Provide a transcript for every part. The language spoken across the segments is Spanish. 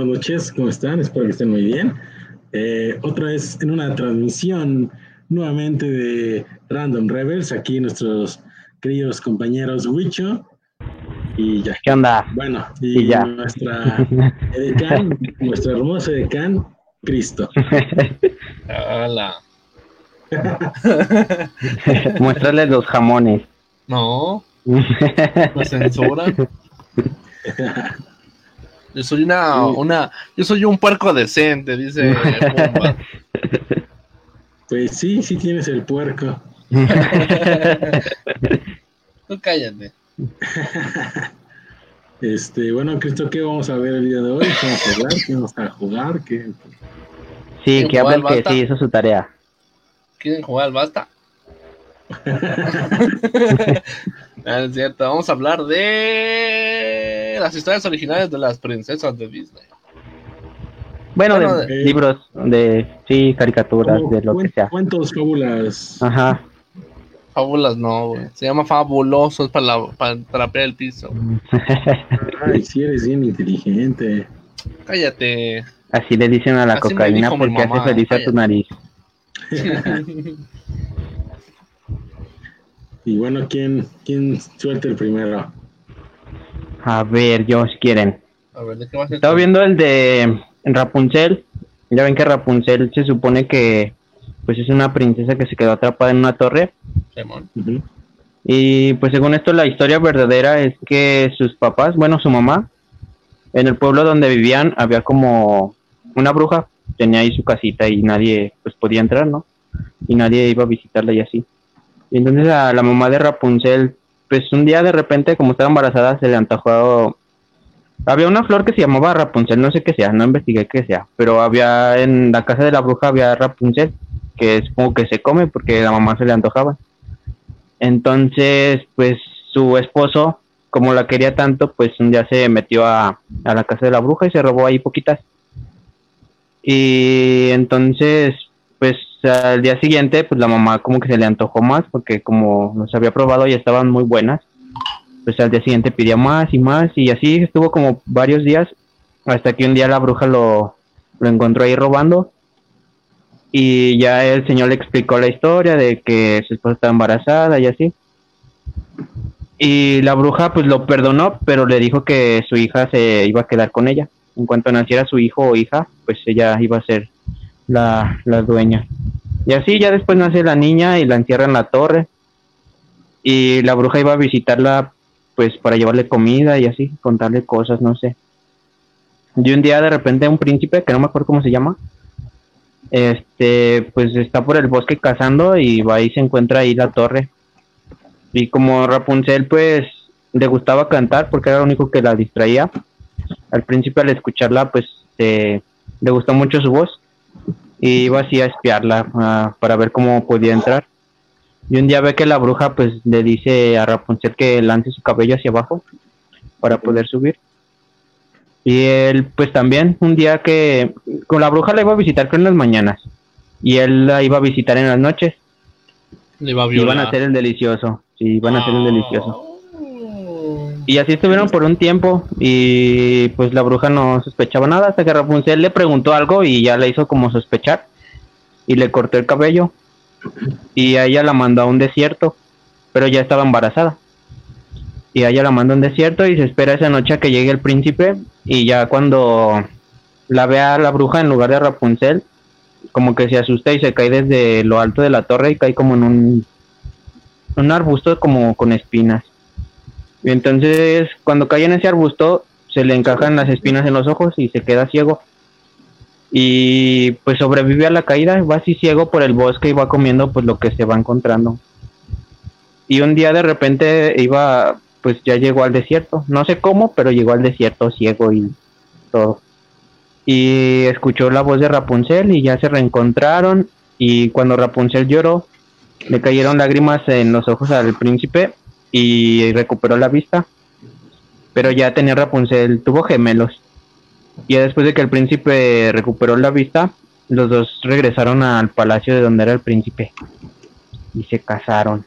Buenas noches, ¿cómo están? Espero que estén muy bien. Eh, otra vez en una transmisión nuevamente de Random Rebels, aquí nuestros queridos compañeros Wicho y ya. ¿Qué onda? Bueno, y, ya. nuestra edecán, nuestra hermosa edecán, Cristo. Hola. Muéstrale los jamones. No, me censuran. Yo soy una, una, yo soy un puerco decente, dice Pumba. Pues sí, sí tienes el puerco. Tú cállate. Este, bueno, Cristo, ¿qué vamos a ver el día de hoy? ¿Qué vamos a hablar? ¿Qué vamos a jugar? ¿Qué? Sí, que ¿Quién hable el juega que sí hizo su tarea. ¿Quieren jugar al basta? No, es cierto, vamos a hablar de las historias originales de las princesas de Disney. Bueno, Bueno, de de- libros, de sí, caricaturas, de lo que sea. Cuentos, fábulas. Ajá. Fábulas no, güey. Se llama fabuloso, es para, la, para trapear el piso. Ay, sí eres bien inteligente. Cállate. Así le dicen a la Así cocaína porque mamá, hace feliz a tu nariz. Y bueno, ¿quién, quién suelta el primero? A ver, yo si quieren. A ver, ¿de qué a? Estaba viendo el de Rapunzel. Ya ven que Rapunzel se supone que pues es una princesa que se quedó atrapada en una torre. Simón. Y pues según esto la historia verdadera es que sus papás, bueno, su mamá, en el pueblo donde vivían había como una bruja, tenía ahí su casita y nadie pues podía entrar, ¿no? Y nadie iba a visitarla y así. Y entonces a la mamá de Rapunzel, pues un día de repente como estaba embarazada se le antojó... Había una flor que se llamaba Rapunzel, no sé qué sea, no investigué qué sea, pero había en la casa de la bruja había Rapunzel, que supongo que se come porque la mamá se le antojaba. Entonces, pues su esposo, como la quería tanto, pues un día se metió a, a la casa de la bruja y se robó ahí poquitas. Y entonces, pues al día siguiente, pues la mamá como que se le antojó más, porque como los había probado y estaban muy buenas, pues al día siguiente pidió más y más, y así estuvo como varios días, hasta que un día la bruja lo, lo encontró ahí robando y ya el señor le explicó la historia de que su esposa estaba embarazada y así. Y la bruja pues lo perdonó, pero le dijo que su hija se iba a quedar con ella. En cuanto naciera su hijo o hija, pues ella iba a ser la, la dueña. Y así ya después nace la niña y la encierra en la torre. Y la bruja iba a visitarla pues para llevarle comida y así, contarle cosas, no sé. Y un día de repente un príncipe, que no me acuerdo cómo se llama, este, pues está por el bosque cazando y va y se encuentra ahí la torre. Y como Rapunzel, pues le gustaba cantar porque era lo único que la distraía. Al principio, al escucharla, pues eh, le gustó mucho su voz y iba así a espiarla ah, para ver cómo podía entrar. Y un día ve que la bruja, pues le dice a Rapunzel que lance su cabello hacia abajo para poder subir. Y él, pues también, un día que con la bruja la iba a visitar creo en las mañanas. Y él la iba a visitar en las noches. Le a violar. iban a hacer el delicioso. Sí, iban a hacer el delicioso. Y así estuvieron por un tiempo. Y pues la bruja no sospechaba nada hasta que Rapunzel le preguntó algo y ya le hizo como sospechar. Y le cortó el cabello. Y ella la mandó a un desierto. Pero ya estaba embarazada. Y ella la mandó a un desierto y se espera esa noche a que llegue el príncipe. Y ya cuando la ve a la bruja en lugar de Rapunzel, como que se asusta y se cae desde lo alto de la torre y cae como en un, un arbusto como con espinas. Y entonces cuando cae en ese arbusto se le encajan las espinas en los ojos y se queda ciego. Y pues sobrevive a la caída, va así ciego por el bosque y va comiendo pues lo que se va encontrando. Y un día de repente iba, pues ya llegó al desierto, no sé cómo, pero llegó al desierto ciego y todo. Y escuchó la voz de Rapunzel y ya se reencontraron y cuando Rapunzel lloró, le cayeron lágrimas en los ojos al príncipe y recuperó la vista. Pero ya tenía Rapunzel, tuvo gemelos. Y después de que el príncipe recuperó la vista, los dos regresaron al palacio de donde era el príncipe. Y se casaron.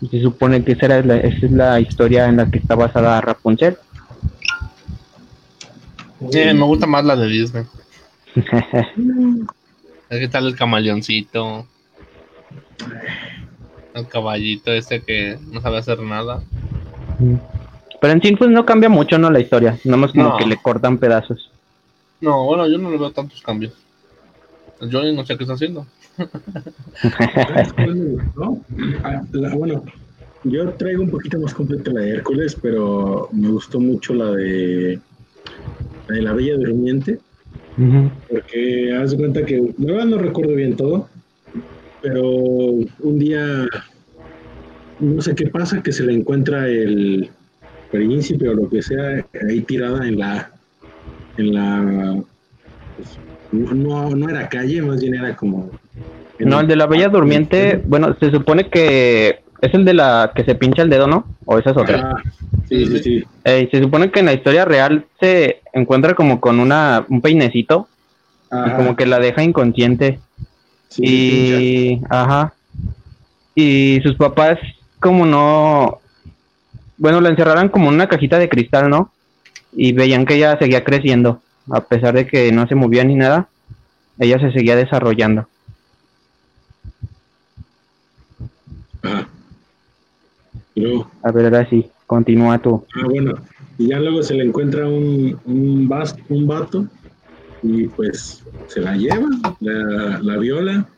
Y se supone que esa, era la, esa es la historia en la que está basada Rapunzel. Sí, me gusta más la de Disney. ¿Qué tal el camaleoncito? El caballito ese que no sabe hacer nada. Pero en sí, pues no cambia mucho, ¿no? La historia. Nomás como No. que le cortan pedazos. No, bueno, yo no le veo tantos cambios. Yo no sé qué está haciendo. ¿Sabes cuál me gustó? Ah, la- bueno, yo traigo un poquito más completa la de Hércules, pero me gustó mucho la de la, de la Bella Durmiente, porque haz de cuenta que, la verdad no recuerdo bien todo, pero un día, no sé qué pasa, que se le encuentra el príncipe o lo que sea ahí tirada en la, en la, pues, no, no era calle, más bien era como... No, el de la Bella Durmiente, bueno, se supone que es el de la que se pincha el dedo, ¿no? O esa es otra. Ah, sí, sí, sí. Eh, se supone que en la historia real se encuentra como con una un peinecito y como que la deja inconsciente. Sí, y ajá. Y sus papás como no bueno, la encerraron como en una cajita de cristal, ¿no? Y veían que ella seguía creciendo, a pesar de que no se movía ni nada, ella se seguía desarrollando. Y luego, A ver, ahora sí, continúa tú. ah, bueno, y ya luego se le encuentra un, un, vas- un vato y pues se la lleva, la, la viola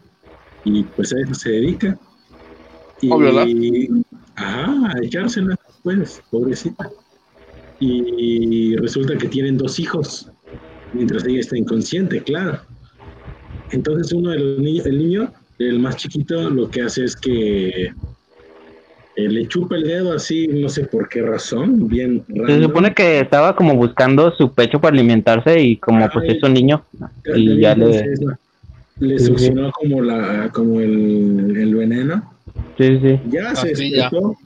y pues a eso se dedica. Y. Ajá, a echársela, pues, pobrecita. Y resulta que tienen dos hijos, mientras ella está inconsciente, claro. Entonces uno de los niños, el niño, el más chiquito, lo que hace es que eh, le chupa el dedo así, no sé por qué razón, bien Se random. supone que estaba como buscando su pecho para alimentarse y como pues Ay. es un niño y ya le... Le Sí, sí. succionó como la como el, el veneno. Sí, sí. Ya Ah, se sí, ya. despertó.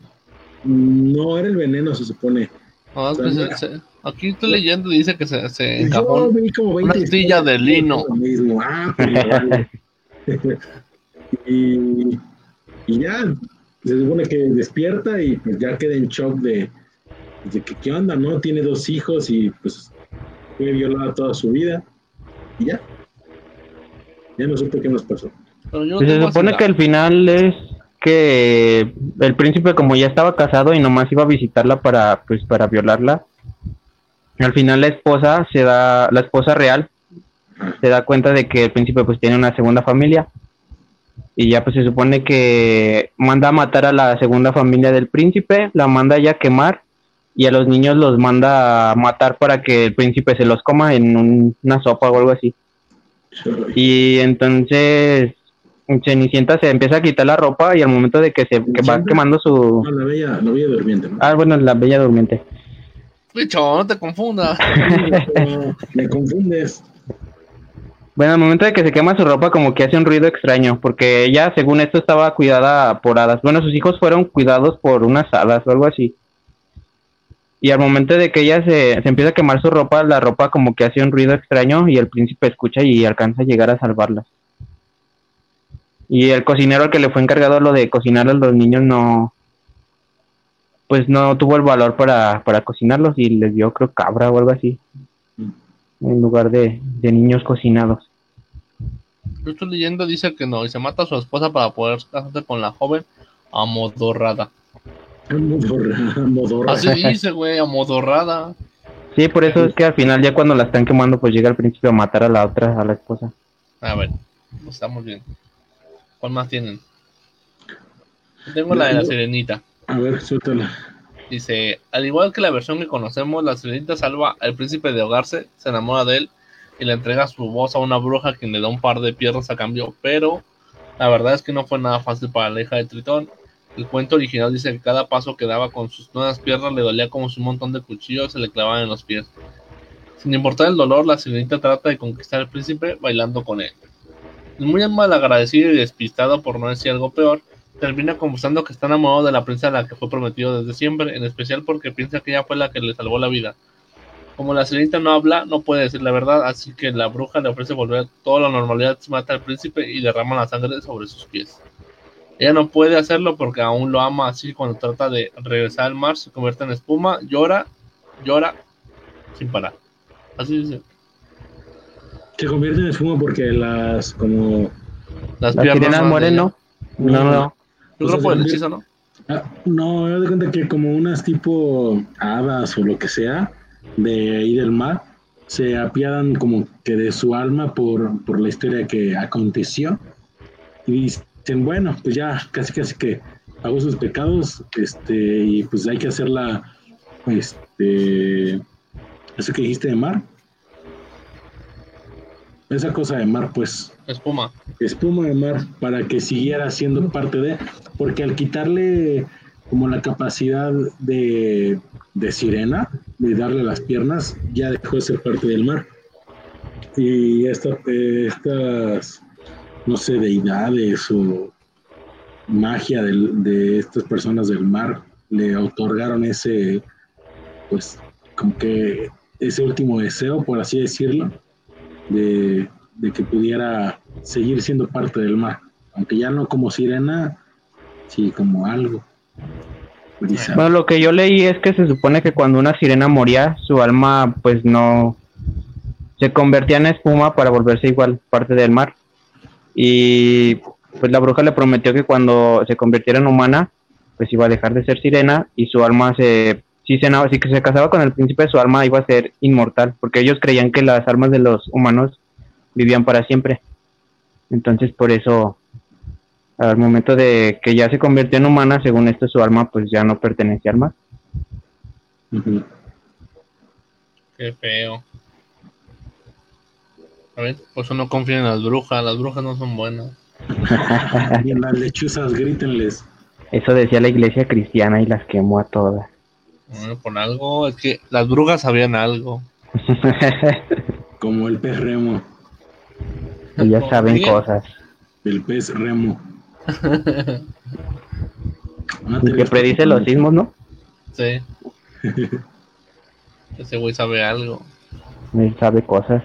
No era el veneno, se supone. No, es que se- se- aquí estoy leyendo y dice que se, se encajó. vi como 20 una astilla de lino. mismo. Ah, pues y, y ya, se supone que despierta y pues ya queda en shock de, de que qué onda, ¿no? Tiene dos hijos y pues fue violada toda su vida. Y ya. Ya no supe qué nos pasó. Pero yo Se supone que el final es que el príncipe como ya estaba casado y nomás iba a visitarla para pues para violarla. Al final la esposa se da la esposa real se da cuenta de que el príncipe pues tiene una segunda familia y ya pues se supone que manda a matar a la segunda familia del príncipe, la manda ya a quemar y a los niños los manda a matar para que el príncipe se los coma en un- una sopa o algo así. Y entonces Cenicienta se empieza a quitar la ropa y al momento de que se que va quemando su... No, la bella, la bella durmiente, ¿no? Ah, bueno, la bella durmiente. Bicho, no te confundas. Me confundes. Bueno, al momento de que se quema su ropa como que hace un ruido extraño, porque ella, según esto, estaba cuidada por hadas. Bueno, sus hijos fueron cuidados por unas hadas o algo así. Y al momento de que ella se, se empieza a quemar su ropa, la ropa como que hace un ruido extraño y el príncipe escucha y alcanza a llegar a salvarla. Y el cocinero al que le fue encargado lo de cocinar a los niños no... Pues no tuvo el valor para, para cocinarlos y les dio creo cabra o algo así. En lugar de, de niños cocinados. Yo estoy leyendo, dice que no, y se mata a su esposa para poder casarse con la joven amodorrada. Modorra, modorra. Así dice, güey, amodorrada. Sí, por eso es que al final ya cuando la están quemando pues llega el príncipe a matar a la otra, a la esposa. A ver, estamos bien. ¿Cuál más tienen? Tengo la de la sirenita. A ver, suéltala. Dice, al igual que la versión que conocemos, la sirenita salva al príncipe de ahogarse, se enamora de él y le entrega su voz a una bruja quien le da un par de piernas a cambio, pero la verdad es que no fue nada fácil para la hija de Tritón. El cuento original dice que cada paso que daba con sus nuevas piernas le dolía como si un montón de cuchillos se le clavaban en los pies. Sin importar el dolor, la sirenita trata de conquistar al príncipe bailando con él. Muy mal agradecido y despistado por no decir algo peor, termina confesando que está enamorado de la princesa a la que fue prometido desde siempre, en especial porque piensa que ella fue la que le salvó la vida. Como la sirenita no habla, no puede decir la verdad, así que la bruja le ofrece volver a toda la normalidad, mata al príncipe y derrama la sangre sobre sus pies. Ella no puede hacerlo porque aún lo ama, así que cuando trata de regresar al mar se convierte en espuma, llora, llora, sin parar. Así dice. Se convierte en espuma porque las como Las, Las piernas mueren. ¿no? No, no. Yo creo por el hechizo, ¿no? Ah, no, me doy cuenta que como unas tipo hadas o lo que sea de ahí del mar se apiadan como que de su alma por, por la historia que aconteció y dicen, bueno, pues ya casi casi que pagó sus pecados este y pues hay que hacerla este eso que dijiste de mar esa cosa de mar pues Espuma. espuma de mar para que siguiera siendo parte de, porque al quitarle como la capacidad de, de sirena, de darle las piernas, ya dejó de ser parte del mar. Y esta, estas, no sé, deidades o magia del- de estas personas del mar le otorgaron ese, pues, como que ese último deseo, por así decirlo, de, de que pudiera seguir siendo parte del mar, aunque ya no como sirena, sí como algo. Bueno, lo que yo leí es que se supone que cuando una sirena moría, su alma pues no se convertía en espuma para volverse igual parte del mar. Y pues la bruja le prometió que cuando se convirtiera en humana, pues iba a dejar de ser sirena y su alma se si se si se casaba con el príncipe, su alma iba a ser inmortal, porque ellos creían que las almas de los humanos vivían para siempre. Entonces, por eso al momento de que ya se convirtió en humana, según esto su alma pues ya no pertenece al mar. Qué feo. A ver, pues uno confía en las brujas. Las brujas no son buenas. Y en las lechuzas, grítenles. Eso decía la iglesia cristiana y las quemó a todas. Bueno, por algo, es que las brujas sabían algo. Como el pez remo, Ellas saben cosas. el pez remo. Una que predice los sismos, ¿no? Sí. Ese güey sabe algo. Él sabe cosas.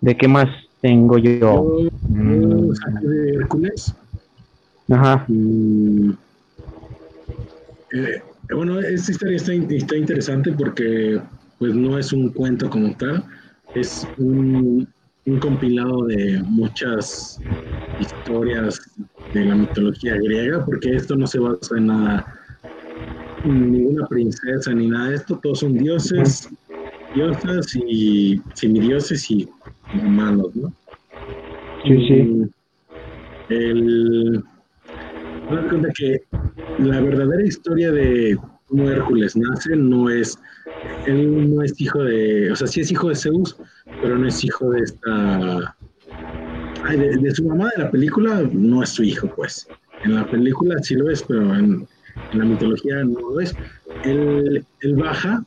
¿De qué más tengo yo? Mm. de Hércules. Ajá. Mm, eh, bueno, esta historia está, está interesante porque pues no es un cuento como tal, es un, un compilado de muchas historias de la mitología griega, porque esto no se basa en nada, ninguna princesa ni nada de esto, todos son dioses, diosas y semidioses y humanos, ¿no? Sí, sí. El, cuenta que la verdadera historia de cómo Hércules nace no es, él no es hijo de, o sea, sí es hijo de Zeus, pero no es hijo de esta, ay, de, de su mamá de la película, no es su hijo, pues. En la película sí lo es, pero en, en la mitología no lo es. Él, él baja.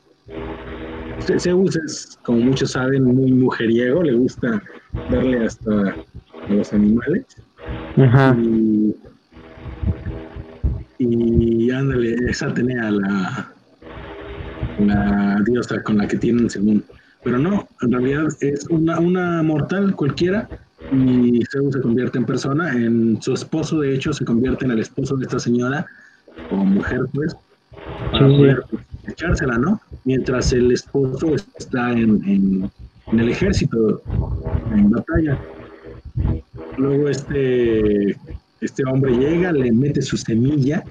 Ze- Zeus es, como muchos saben, muy mujeriego, le gusta darle hasta a los animales. Ajá. Y, y ándale, es Atenea la, la diosa con la que tienen según. Pero no, en realidad es una, una mortal cualquiera y Zeus se convierte en persona. En su esposo, de hecho, se convierte en el esposo de esta señora o mujer, pues, para Sí, poder echársela, ¿no? Mientras el esposo está en, en- en el ejército, en batalla. Luego este, este hombre llega, le mete su semilla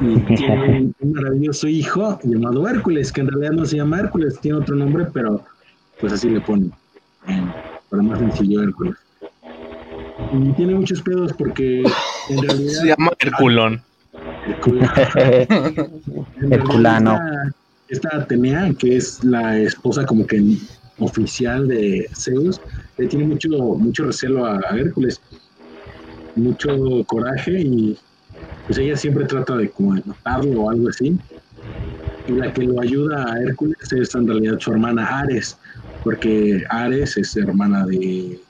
y tiene un, maravilloso hijo llamado Hércules, que en realidad no se llama Hércules, tiene otro nombre, pero pues así le ponen, eh, para más sencillo Hércules. Y tiene muchos pedos porque en realidad... Se llama Herculón. Herculano. Esta, esta Atenea, que es la esposa como que oficial de Zeus, le tiene mucho, mucho recelo a, a Hércules, mucho coraje y pues ella siempre trata de como de matarlo o algo así. Y la que lo ayuda a Hércules es en realidad su hermana Ares, porque Ares es hermana de...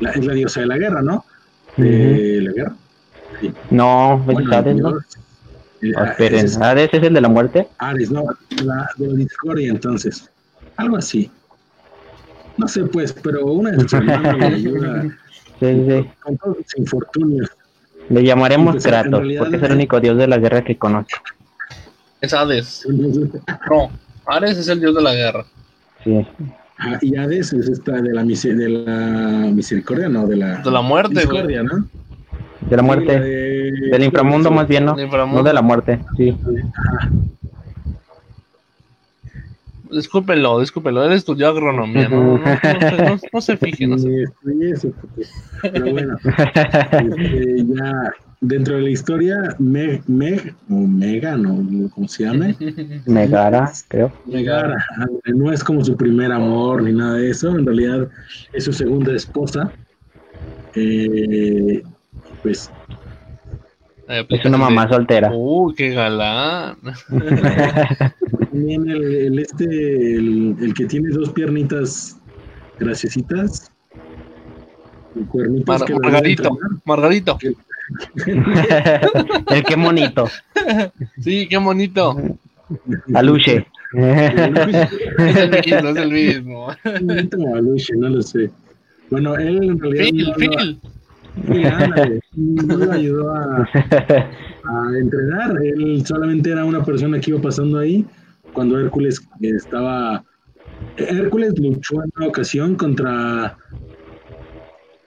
la- es la diosa de la guerra, ¿no? De la guerra. Sí. No, Bueno, Hades, ¿no? Eh, Oh, esperen, es- ¿Hades es el de la muerte? Ares, no, la de la discordia entonces. Algo así. No sé pues, pero una de sus hermanas le ayuda Sí, sí. con todos sus infortunios. Le llamaremos Pues, Kratos, porque es el único dios de la guerra que conozco. Es Hades. No, Ares es el dios de la guerra. Sí. Ah, y Hades es esta de la, de la misericordia, no, de la, De la muerte, güey. ¿no? De la Sí, muerte. la de- Del inframundo más bien, ¿no? Inframundo. No de la muerte, sí. Discúlpenlo, discúlpenlo. Él estudió agronomía, ¿no? No, no, no, no- no se fije, no se Sí, estudié eso, porque- Pero bueno, este, ya dentro de la historia, Meg, Meg o Megan, o como se llame, Megara, creo. Megara, no es como su primer amor ni nada de eso, en realidad es su segunda esposa. Eh, pues Es una mamá soltera. Uy, qué galán. también el, el este, el, el que tiene dos piernitas cuernitos Mar- que Margarito, Margarito. El qué monito. Sí, qué bonito. Aluche. Es el mismo, es el mismo. Bonito Aluche, no lo sé. Bueno, él en realidad Phil, no, Phil. Sí, ándale, no lo ayudó a, a entrenar. Él solamente era una persona que iba pasando ahí cuando Hércules estaba. Hércules luchó en una ocasión contra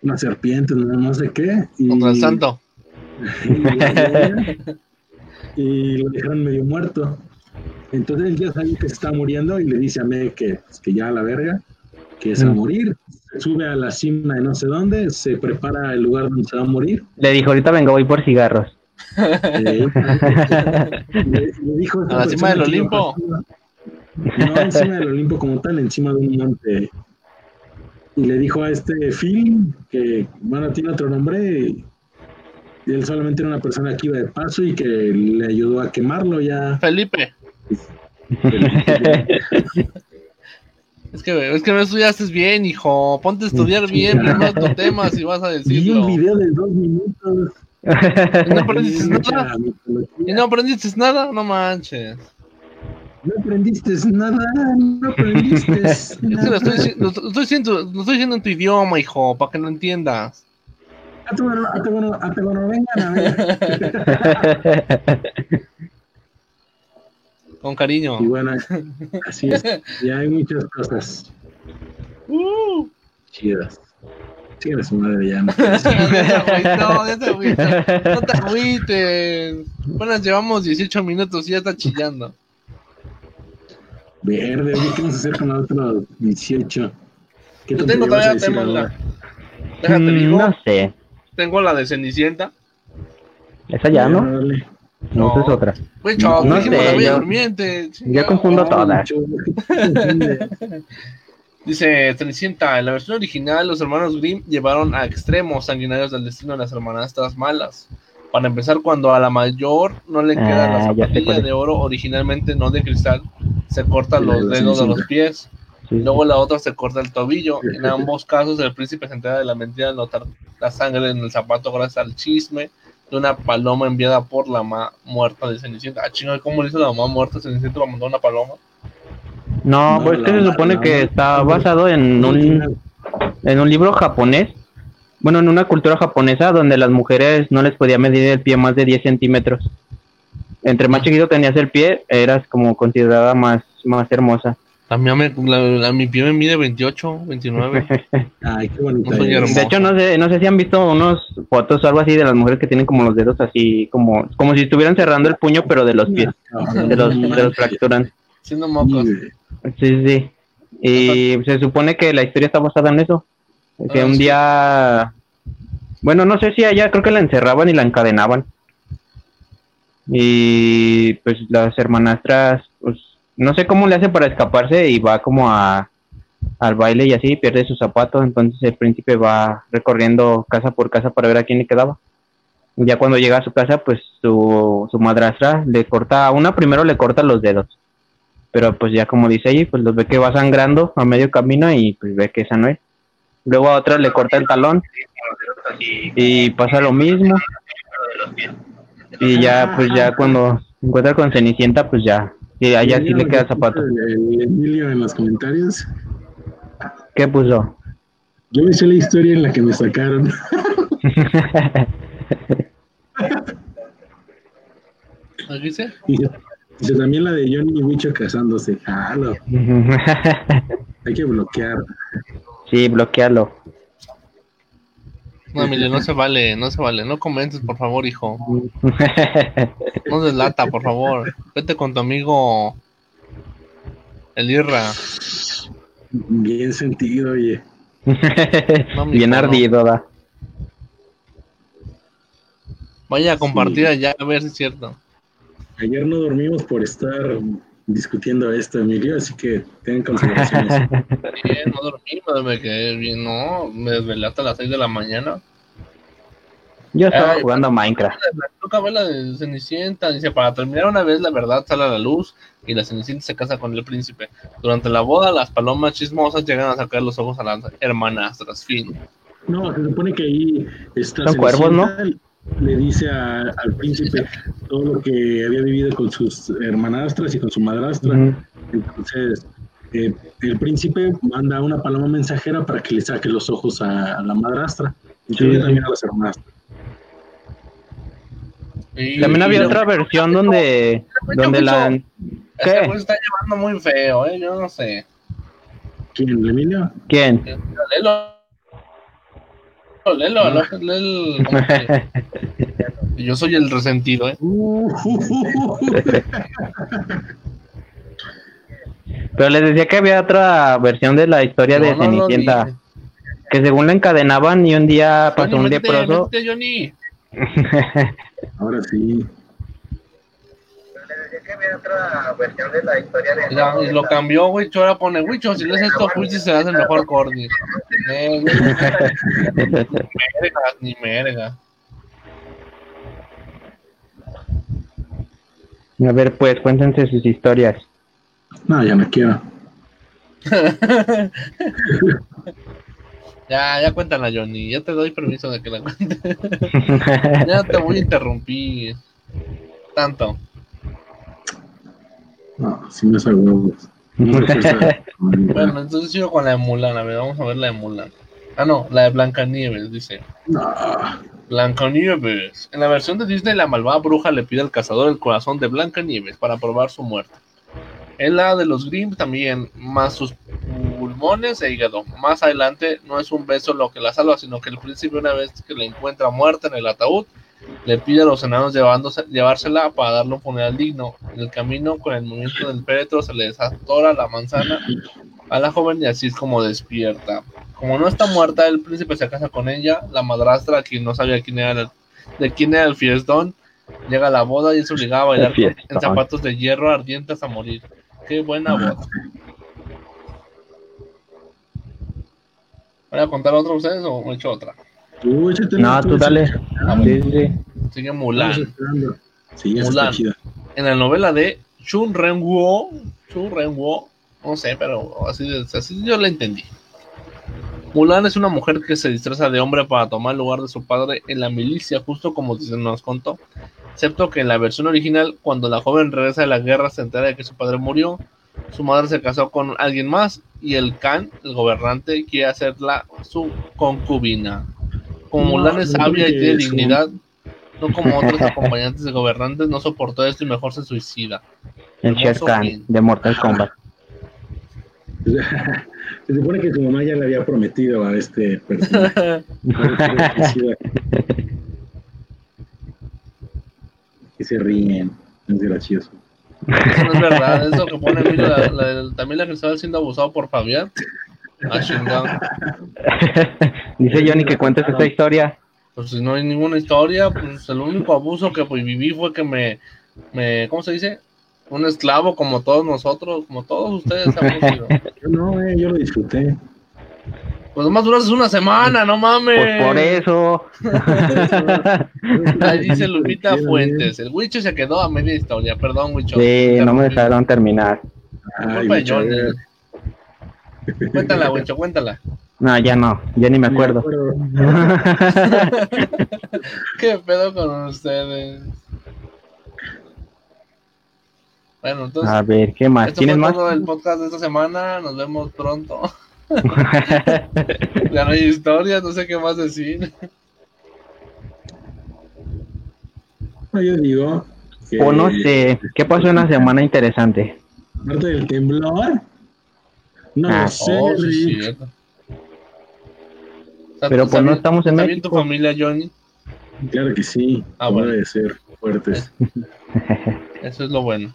una serpiente, no, no sé qué. Y, Contra el santo. y, y lo dejaron medio muerto. Entonces él ya sabía que se estaba muriendo y le dice a Meg que, que ya a la verga, que es a Mm. morir. Se sube a la cima de no sé dónde, se prepara el lugar donde se va a morir. Le dijo, ahorita vengo, voy por cigarros. Eh, le, le dijo esta A la cima persona del Olimpo. No encima del Olimpo como tal, encima de un monte. Y le dijo a este Phil que, bueno, tiene otro nombre. Y él solamente era una persona que iba de paso y que le ayudó a quemarlo ya. Felipe. Es que, es que no estudiaste bien, hijo. Ponte a estudiar bien primero tu tema si vas a Vi decirlo. un video de dos minutos. ¿Y no aprendiste nada? ¿Y no aprendiste nada? No manches. No aprendiste nada, no aprendiste que lo nada. estoy, lo, lo estoy diciendo, lo estoy diciendo en tu idioma, hijo, para que lo entiendas. A tu bueno, a tu bueno, a tu bueno, vengan a ver. Con cariño. Y bueno, así es. Y hay muchas cosas Uh. chidas. Sí, su madre ya. no. Ya. No te agüites. Apenas llevamos 18 minutos y ya está chillando. Verde, oye, ¿qué vamos a hacer con los otros 18? ¿Qué Yo tengo todavía ahora? la- Déjate, Mm, digo. No sé. Tengo la de Cenicienta. Esa ya, ¿no? Órale. No, esa es No. otra. Güey, chavo, No dijimos sé, la yo- Durmiente. Yo confundo todas. Dice Cenicienta, en la versión original los hermanos Grimm llevaron a extremos sanguinarios del destino de las hermanastras malas. Para empezar, cuando a la mayor no le queda la Ah, zapatilla de oro, originalmente no de cristal, se corta Sí, los dedos de los pies. Sí, sí. Luego la otra se corta el tobillo. En ambos casos, el príncipe se entera de la mentira al notar la sangre en el zapato gracias al chisme de una paloma enviada por la mamá muerta de Cenicienta. Ah, chingada, ¿cómo le hizo la mamá muerta Cenicienta? ¿La mandó una paloma? No, No, pues es que la- se supone la- que está basado en un, en un libro japonés, bueno, en una cultura japonesa donde las mujeres no les podía medir el pie más de 10 centímetros. Entre más chiquito tenías el pie, eras como considerada más, más hermosa. Mía me, la, la- mi pie me mide 28, 29. Ay, qué bonita. No soy es. hermoso. De hecho, no sé, no sé si han visto unos fotos o algo así de las mujeres que tienen como los dedos así, como, como si estuvieran cerrando el puño, pero de los pies, de los, de los fracturan. Siendo mocos. Sí, sí. Y se supone que la historia está basada en eso. Que Ah, un sí. día, bueno, no sé si allá creo que la encerraban y la encadenaban. Y pues las hermanastras, pues no sé cómo le hace para escaparse y va como a al baile y así pierde sus zapatos. Entonces el príncipe va recorriendo casa por casa para ver a quién le quedaba. Y ya cuando llega a su casa, pues su, su madrastra le corta, a una primero le corta los dedos pero pues ya como dice ahí, pues los ve que va sangrando a medio camino y pues ve que esa no es. Luego a otra le corta el talón y pasa lo mismo. Y ya pues ya cuando se encuentra con Cenicienta, pues ya, y allá sí le queda zapato. Emilio en los comentarios. ¿Qué puso? Yo me sé la historia en la que me sacaron. ¿Aquí dice? Dice, también la de Johnny y Wicho casándose. Jalo. Hay que bloquear. sí, bloquealo. No, Emilio, no se vale, no se vale. No comentes, por favor, hijo. No deslata, por favor. Vete con tu amigo el Irra. Bien sentido, oye. No, Bien hijo, no. ardido, da. Vaya a compartir allá a ver si es cierto. Ayer no dormimos por estar discutiendo esto, Emilio, así que tengan consideraciones. Bien, no dormí, me- me quedé bien, no, me desvelé hasta las 6 de la mañana. Yo estaba Ay, jugando Minecraft. Toca ver la de Cenicienta, dice, para terminar una vez la verdad sale a la luz y la Cenicienta se casa con el príncipe. Durante la boda las palomas chismosas llegan a sacar los ojos a las hermanastras, fin. No, se supone que ahí está Son cuervos, ¿no? Le dice a- al príncipe todo lo que había vivido con sus hermanastras y con su madrastra. Entonces, eh, el príncipe manda una paloma mensajera para que le saque los ojos a, a la madrastra. Y Sí, sí. también a las hermanastras. Y- También había otra versión donde, donde la... Este ¿Qué? se está llevando muy feo, eh, yo no sé. ¿Quién, Emilio? ¿Quién? Lelo. Lelo, ¿cómo se- Yo soy el resentido, eh. Pero les decía que había otra versión de la historia de No, no, no, Cenicienta. ni- que según la encadenaban y un día pasó Johnny, un Johnny. Ahora sí. Ya, y lo cambió, Wicho, ahora pone Wicho, si lees esto, Wicho se hace el mejor corny. Eh, güey, ni merga, ni. A ver, pues, cuéntense sus historias. No, ya no quiero. Ya, ya cuéntala, Johnny, ya te doy permiso de que la cuentes. ya te voy a interrumpir. Tanto. No, si me fuerza. Bueno, entonces sigo con la de Mulan, a ver, vamos a ver la de Mulan. Ah, no, la de Blancanieves, dice. No. Blancanieves. En la versión de Disney, la malvada bruja le pide al cazador el corazón de Blancanieves para probar su muerte. En la de los Grimm también, más sus pulmones e hígado. Más adelante, no es un beso lo que la salva, sino que el príncipe, una vez que la encuentra muerta en el ataúd, le pide a los enanos llevársela para darle un funeral digno. En el camino, con el movimiento del féretro, se le desatora la manzana a la joven y así es como despierta. Como no está muerta, el príncipe se casa con ella, la madrastra, quien no sabía quién era el- de quién era el fiestón, llega a la boda y es obligada a bailar en zapatos de hierro ardientes a morir. Qué buena boda. ¿Voy a contar otra ustedes o me echo otra? Échate No, tú dale. Sí, sí, sí. Sigue Mulan. Sí, Mulan. en la novela de Chun Ren-wo, Chun Ren-wo, no sé, pero así, de- así yo la entendí. Mulan es una mujer que se disfraza de hombre para tomar el lugar de su padre en la milicia, justo como se nos contó. Excepto que en la versión original, cuando la joven regresa de la guerra, se entera de que su padre murió, su madre se casó con alguien más y el Khan, el gobernante, quiere hacerla su concubina. Como No, Mulan es sabia y tiene dignidad, no como otros acompañantes de gobernantes, no soportó esto y mejor se suicida. El Sher Hermoso Khan fin. de Mortal Kombat. Se supone que su mamá ya le había prometido a este personaje. que se ríen. Es gracioso. Eso no es verdad, eso que pone Emilio, la, la- también la que estaba siendo abusado por Fabián. Dice Johnny que cuentes esta historia. Pues si no hay ninguna historia, pues el único abuso que pues, viví fue que me, me, ¿cómo se dice? Un esclavo como todos nosotros, como todos ustedes. Yo no, eh, yo lo disfruté. Pues nomás duraste una semana, no mames. Pues por eso. Ahí dice Lupita Fuentes, el Wicho se quedó a media historia, perdón Wicho. Sí, no me dejaron terminar. Ay, Culpa de mucho, Johnny. eh. Cuéntala, Wicho, cuéntala. No, ya no, ya ni me acuerdo. ¿Qué pedo con ustedes? Bueno, entonces, A ver, ¿qué más? esto ¿Tienes fue más? todo el podcast de esta semana. Nos vemos pronto. ya no hay historias, no sé qué más decir. No, yo digo, que- O no sé, ¿qué pasó en la semana interesante? Aparte del temblor. No Ah, lo sé, Oh, sí, es. Está- Pero está pues no bien- estamos en ¿Está bien tu México. familia, Johnny? Claro que sí. Ah, bueno. Debe ser fuertes. Eso es lo bueno.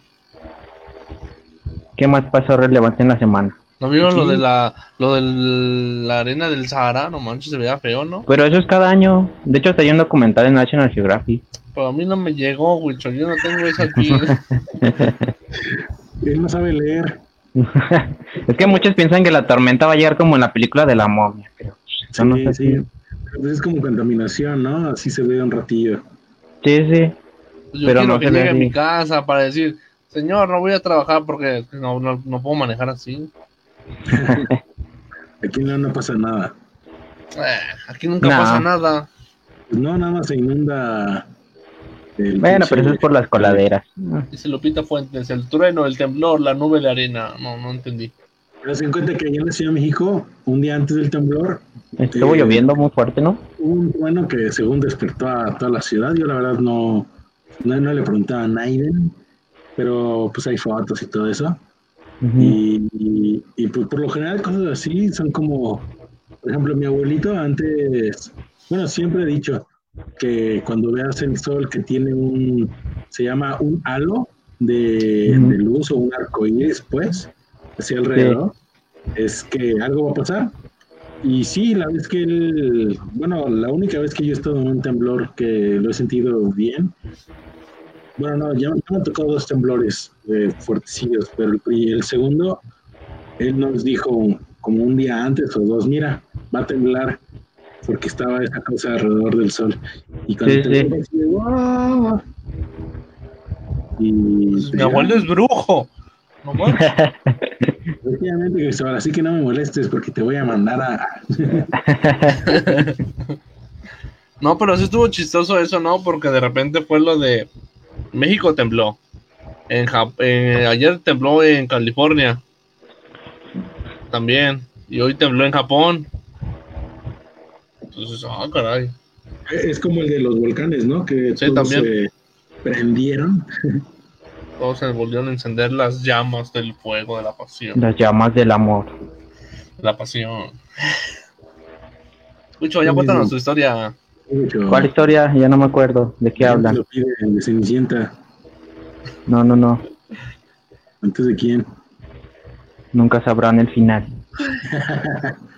¿Qué más pasó relevante en la semana? ¿No vieron lo de la lo de la arena del Sahara? No manches, se veía feo, ¿no? Pero eso es cada año. De hecho, hasta hay un documental en National Geographic. Pero a mí no me llegó, Wicho. Yo no tengo eso aquí. Él no sabe leer. es que muchos piensan que la tormenta va a llegar como en la película de la momia. Pero eso Sí, sí. Pues es como contaminación, ¿no? Así se ve un ratillo. Sí, sí. Yo Pero quiero no que llegue a mi casa para decir, señor, no voy a trabajar porque no, no, no puedo manejar así. Aquí no, no pasa nada. Eh, aquí nunca No. pasa nada. Pues no, nada más se inunda. El Bueno, pero eso es por las coladeras. Dice Lupita Fuentes, el trueno, el temblor, la nube de arena. No, no entendí. Pero se en cuenta que allá en la Ciudad de México, un día antes del temblor, Estuvo Eh, lloviendo muy fuerte, ¿no? un trueno que según despertó a toda la ciudad. Yo la verdad no, no, no le preguntaba a Naiden, pero pues hay fotos y todo eso. Ujú. Y, y, y, pues por lo general cosas así son como, por ejemplo, mi abuelito antes, bueno, siempre he dicho que cuando veas el sol que tiene un, se llama un halo de, de luz o un arco iris, pues, hacia alrededor, es que algo va a pasar. Y sí, la vez que él, bueno, la única vez que yo he estado en un temblor que lo he sentido bien, bueno, no, ya, me han tocado dos temblores eh, fuertecillos, pero el, y el segundo, él nos dijo como un día antes o dos, mira, va a temblar, porque estaba esa cosa alrededor del sol. Y cuando Sí, tembló, sí. "¡Wow!". Y Pues, mi abuelo es brujo. No efectivamente, Cristóbal, así que no me molestes porque te voy a mandar a... No, pero sí estuvo chistoso eso, ¿no? Porque de repente fue lo de México tembló. En Jap- eh, ayer tembló en California. También. Y hoy tembló en Japón. Entonces, ah, caray. Es como el de los volcanes, ¿no? Que Sí, todos también. se prendieron. Todos se volvieron a encender las llamas del fuego de la pasión. Las llamas del amor. La pasión. Escucho, ya cuéntanos tu historia. Mucho. ¿Cuál historia? Ya no me acuerdo. ¿De qué hablan? Lo pide el de Cenicienta. No, no, no. ¿Antes de quién? Nunca sabrán el final.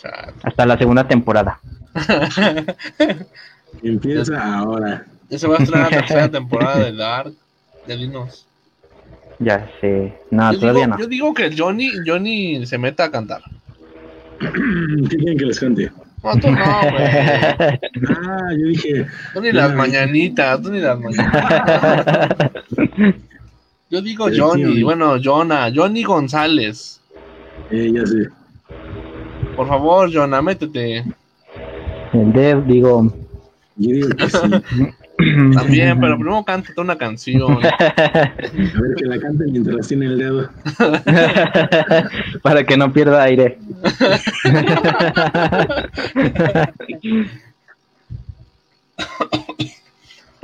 Chale. Hasta la segunda temporada. Empieza ahora. Ya se va a estrenar la tercera temporada de Dark. Ya dinos. Ya sé. No, yo, todavía digo, no. yo digo que Johnny, Johnny se meta a cantar. ¿Qué quieren que les cante? No, tú no, güey. Ah, yo dije, Tú ni las mañanitas, tú ni las mañanitas. Yo digo Johnny, bueno, Jonah, Johnny González. eh, ya sé. Por favor, Jonah, métete. El dev, digo. Yo digo que sí. También, pero primero cántate una canción. A ver, que la cante mientras tiene el dedo. Para que no pierda aire.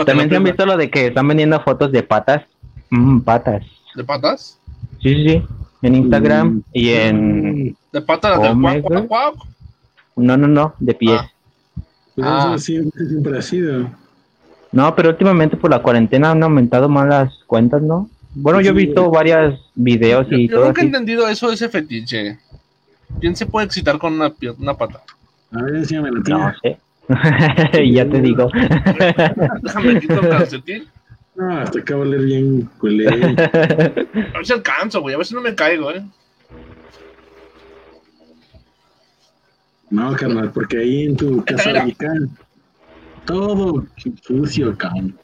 También se han visto lo de que están vendiendo fotos de patas. Mm, patas. ¿De patas? Sí, sí, sí. En Instagram Mm. y en. ¿De patas del cuac? No, no, no, de pies. Ah. Pues Ah. eso siempre, siempre ha sido. No, pero últimamente por la cuarentena han aumentado más las cuentas, ¿no? Bueno, yo he Sí. visto varios videos y yo todo nunca he así. entendido eso de ese fetiche. ¿Quién se puede excitar con una, una pata? A ver, enséñame la No tía. sé. ya te digo. Déjame quito el calcetín. No, hasta acá va a leer bien culé. A ver si alcanzo, güey. A ver si no me caigo, eh. No, carnal, porque ahí en tu casa Mira. de can, todo sucio, cabrón.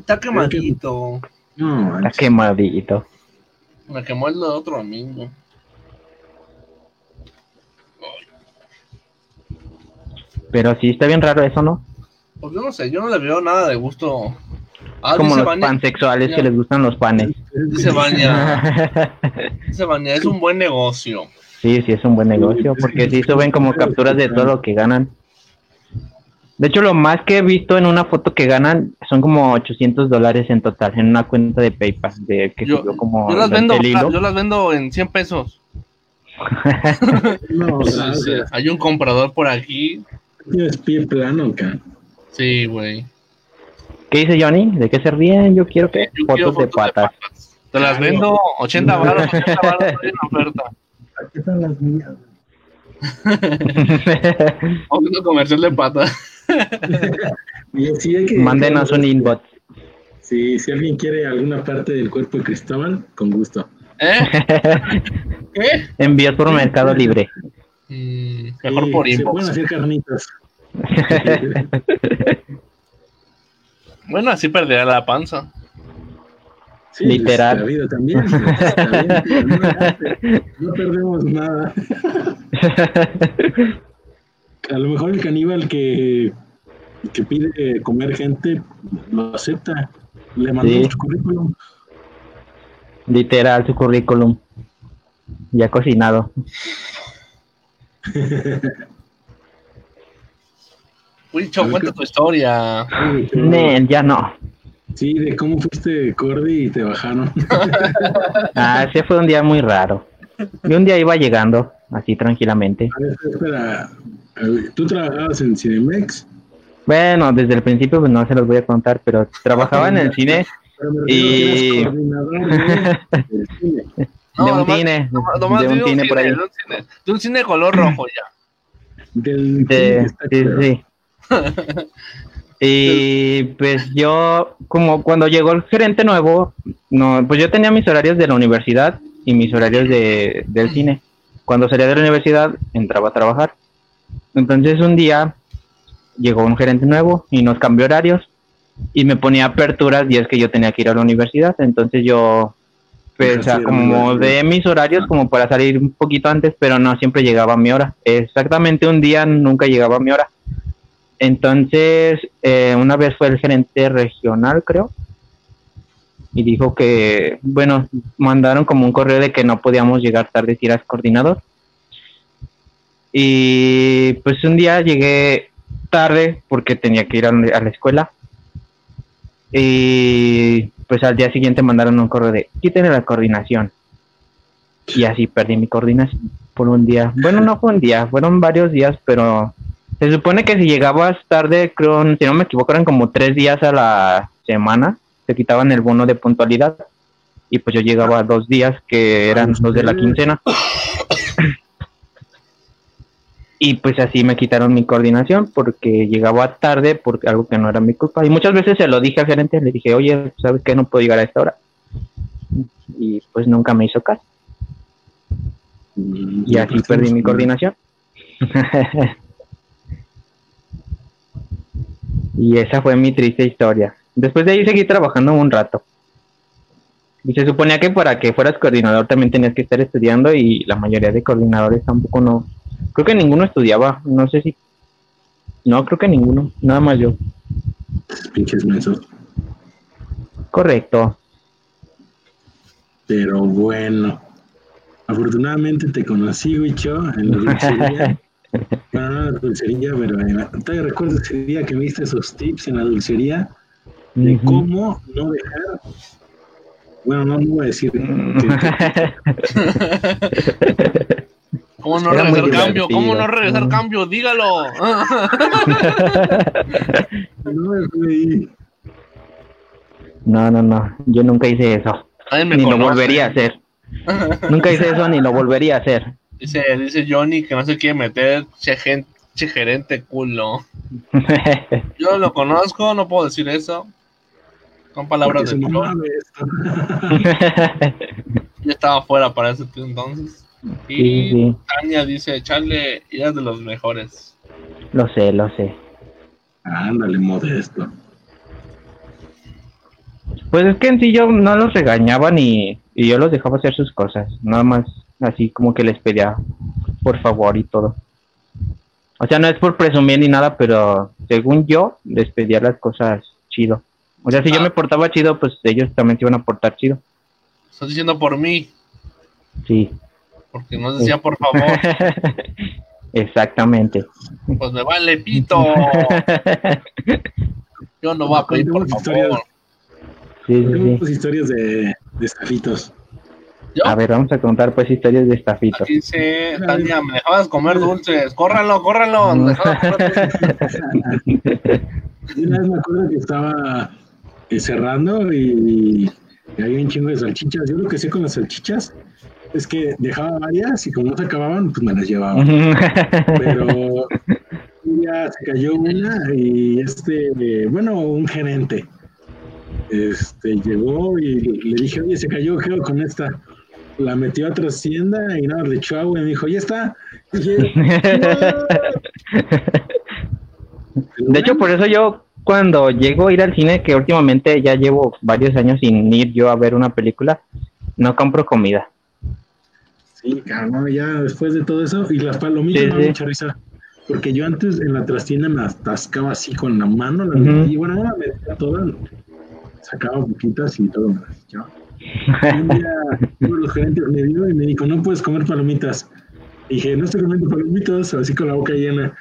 Está quemadito. No, Está quemadito. Me quemó el otro amigo. Pero sí, está bien raro eso, ¿no? Pues yo no sé, yo no le veo nada de gusto. Ah, Como los pansexuales que les gustan los panes. dice Vania, dice Vania, es un buen negocio. Sí, sí, es un buen negocio, porque sí suben como capturas de todo lo que ganan. De hecho, lo más que he visto en una foto que ganan son como 800 dólares en total en una cuenta de PayPal. De que Yo, como yo las vendo, hilo. yo las vendo en 100 pesos. No, Sí, sí, gracias. Hay un comprador por aquí. Tienes pie plano, acá. Sí, güey. ¿Qué dice Johnny? ¿De qué se ríen? Yo quiero que Yo fotos, quiero de patas. Te las vendo 80 baros, 80 baros en oferta. Aquí están las mías. Vamos a comercial de patas. Sí Mándenos un inbox. Sí, si alguien quiere alguna parte del cuerpo de Cristóbal, con gusto. ¿Eh? ¿Qué? Envíos por Mercado Libre. Mm, mejor Sí, por Se pueden inbox. hacer carnitas. Bueno, así perderá la panza. Sí, Literal. La vida también. No perdemos nada. A lo mejor el caníbal que, que pide comer gente lo acepta. Le mandó Sí. su currículum. Literal, su currículum. Ya cocinado. Wicho, cuenta tu historia. Nen, ya no. Sí, de cómo fuiste Cordy y te bajaron. Ah, ese fue un día muy raro. Y un día iba llegando, así tranquilamente. A ver, espera, ¿tú trabajabas en Cinemex? Bueno, desde el principio pues, no se los voy a contar, pero trabajaba en el cine Y- de-. No, un nomás- cine, nomás- nomás de un cine por ahí. De un cine, de un cine de color rojo ya. Del De- sí, sí. Y pues yo, como cuando llegó el gerente nuevo, no, pues yo tenía mis horarios de la universidad y mis horarios de, del cine. Cuando salía de la universidad, entraba a trabajar. Entonces un día llegó un gerente nuevo y nos cambió horarios y me ponía aperturas días que yo tenía que ir a la universidad. Entonces yo, pues, o sea, como de mis horarios, como para salir un poquito antes, pero no siempre llegaba a mi hora. Exactamente un día nunca llegaba a mi hora. Entonces, eh, una vez fue el gerente regional, creo, y dijo que, bueno, mandaron como un correo de que no podíamos llegar tarde si eras coordinador. Y pues un día llegué tarde porque tenía que ir a, la escuela. Y pues al día siguiente mandaron un correo de quiten la coordinación. Y así perdí mi coordinación por un día. Bueno, no fue un día, fueron varios días, pero se supone que si llegabas tarde, creo, si no me equivoco, eran como tres días a la semana, te quitaban el bono de puntualidad. Y pues yo llegaba dos días, que eran los de la quincena. Y pues así me quitaron mi coordinación porque llegaba tarde porque algo que no era mi culpa. Y muchas veces se lo dije al gerente, le dije, oye, ¿sabes qué? No puedo llegar a esta hora. Y pues nunca me hizo caso. Y así perdí mi coordinación. y esa fue mi triste historia. Después de ahí seguí trabajando un rato. Y se suponía que para que fueras coordinador también tenías que estar estudiando y la mayoría de coordinadores tampoco no. Creo que ninguno estudiaba, no sé si. No, creo que ninguno, nada más yo. Pinches mensos. Correcto. Pero bueno. Afortunadamente te conocí, Wicho, en la. bueno, no en la dulcería, pero en la- todavía recuerdo ese día que me diste esos tips en la dulcería de cómo no dejar. Bueno, no, no voy a decir. que- ¿Cómo no Era regresar cambio? ¿Cómo no regresar Mm. cambio? Dígalo. no, no, no, no. Yo nunca hice eso. Me ni lo volvería a hacer. Nunca hice eso ni lo volvería a hacer. Dice, dice Johnny que no se quiere meter che, gen- che gerente culo. Yo lo conozco, no puedo decir eso. Son palabras Porque de esto. Yo estaba fuera para ese entonces. Y Sí, sí. Tania dice, Charlie, eras de los mejores. lo sé, lo sé. Ándale, modesto. Pues es que en sí yo no los regañaba ni y yo los dejaba hacer sus cosas, nada más así como que les pedía por favor y todo. O sea, no es por presumir ni nada, pero según yo les pedía las cosas chido. O sea, si yo Ah. me portaba chido, pues ellos también se iban a portar chido. Estás diciendo por mí, Sí. porque no decía por favor. Exactamente. Pues me vale pito. Yo no voy a pedir por favor. Sí, sí, sí. Tenemos historias de, de estafitos. ¿Yo? A ver, vamos a contar pues historias de estafitos. Dice, Tania, me dejabas comer dulces. Córranlo, córranlo. me dejabas comer dulces. Y una vez me acuerdo que estaba eh, cerrando y, y había un chingo de salchichas. Yo lo que sé con las salchichas es que dejaba varias y como no se acababan, pues me las llevaba. Pero día se cayó una y este, eh, bueno, un gerente este, llegó y le dije, oye, se cayó, ¿qué hago con esta? La metió a otra hacienda y nada, le echó agua y me dijo, ya está. Dije, De hecho, por eso yo cuando llego a ir al cine, que últimamente ya llevo varios años sin ir yo a ver una película, no compro comida. Sí, cabrón, ya después de todo eso, y las palomitas Sí, me sí. mucha risa. Porque yo antes en la trastienda me atascaba así con la mano, la metía, y bueno, no la metía toda, sacaba poquitas y todo me las echaba. Y un día uno de los gerentes me vio y me dijo, no puedes comer palomitas. Y dije, no estoy comiendo palomitas, así con la boca llena.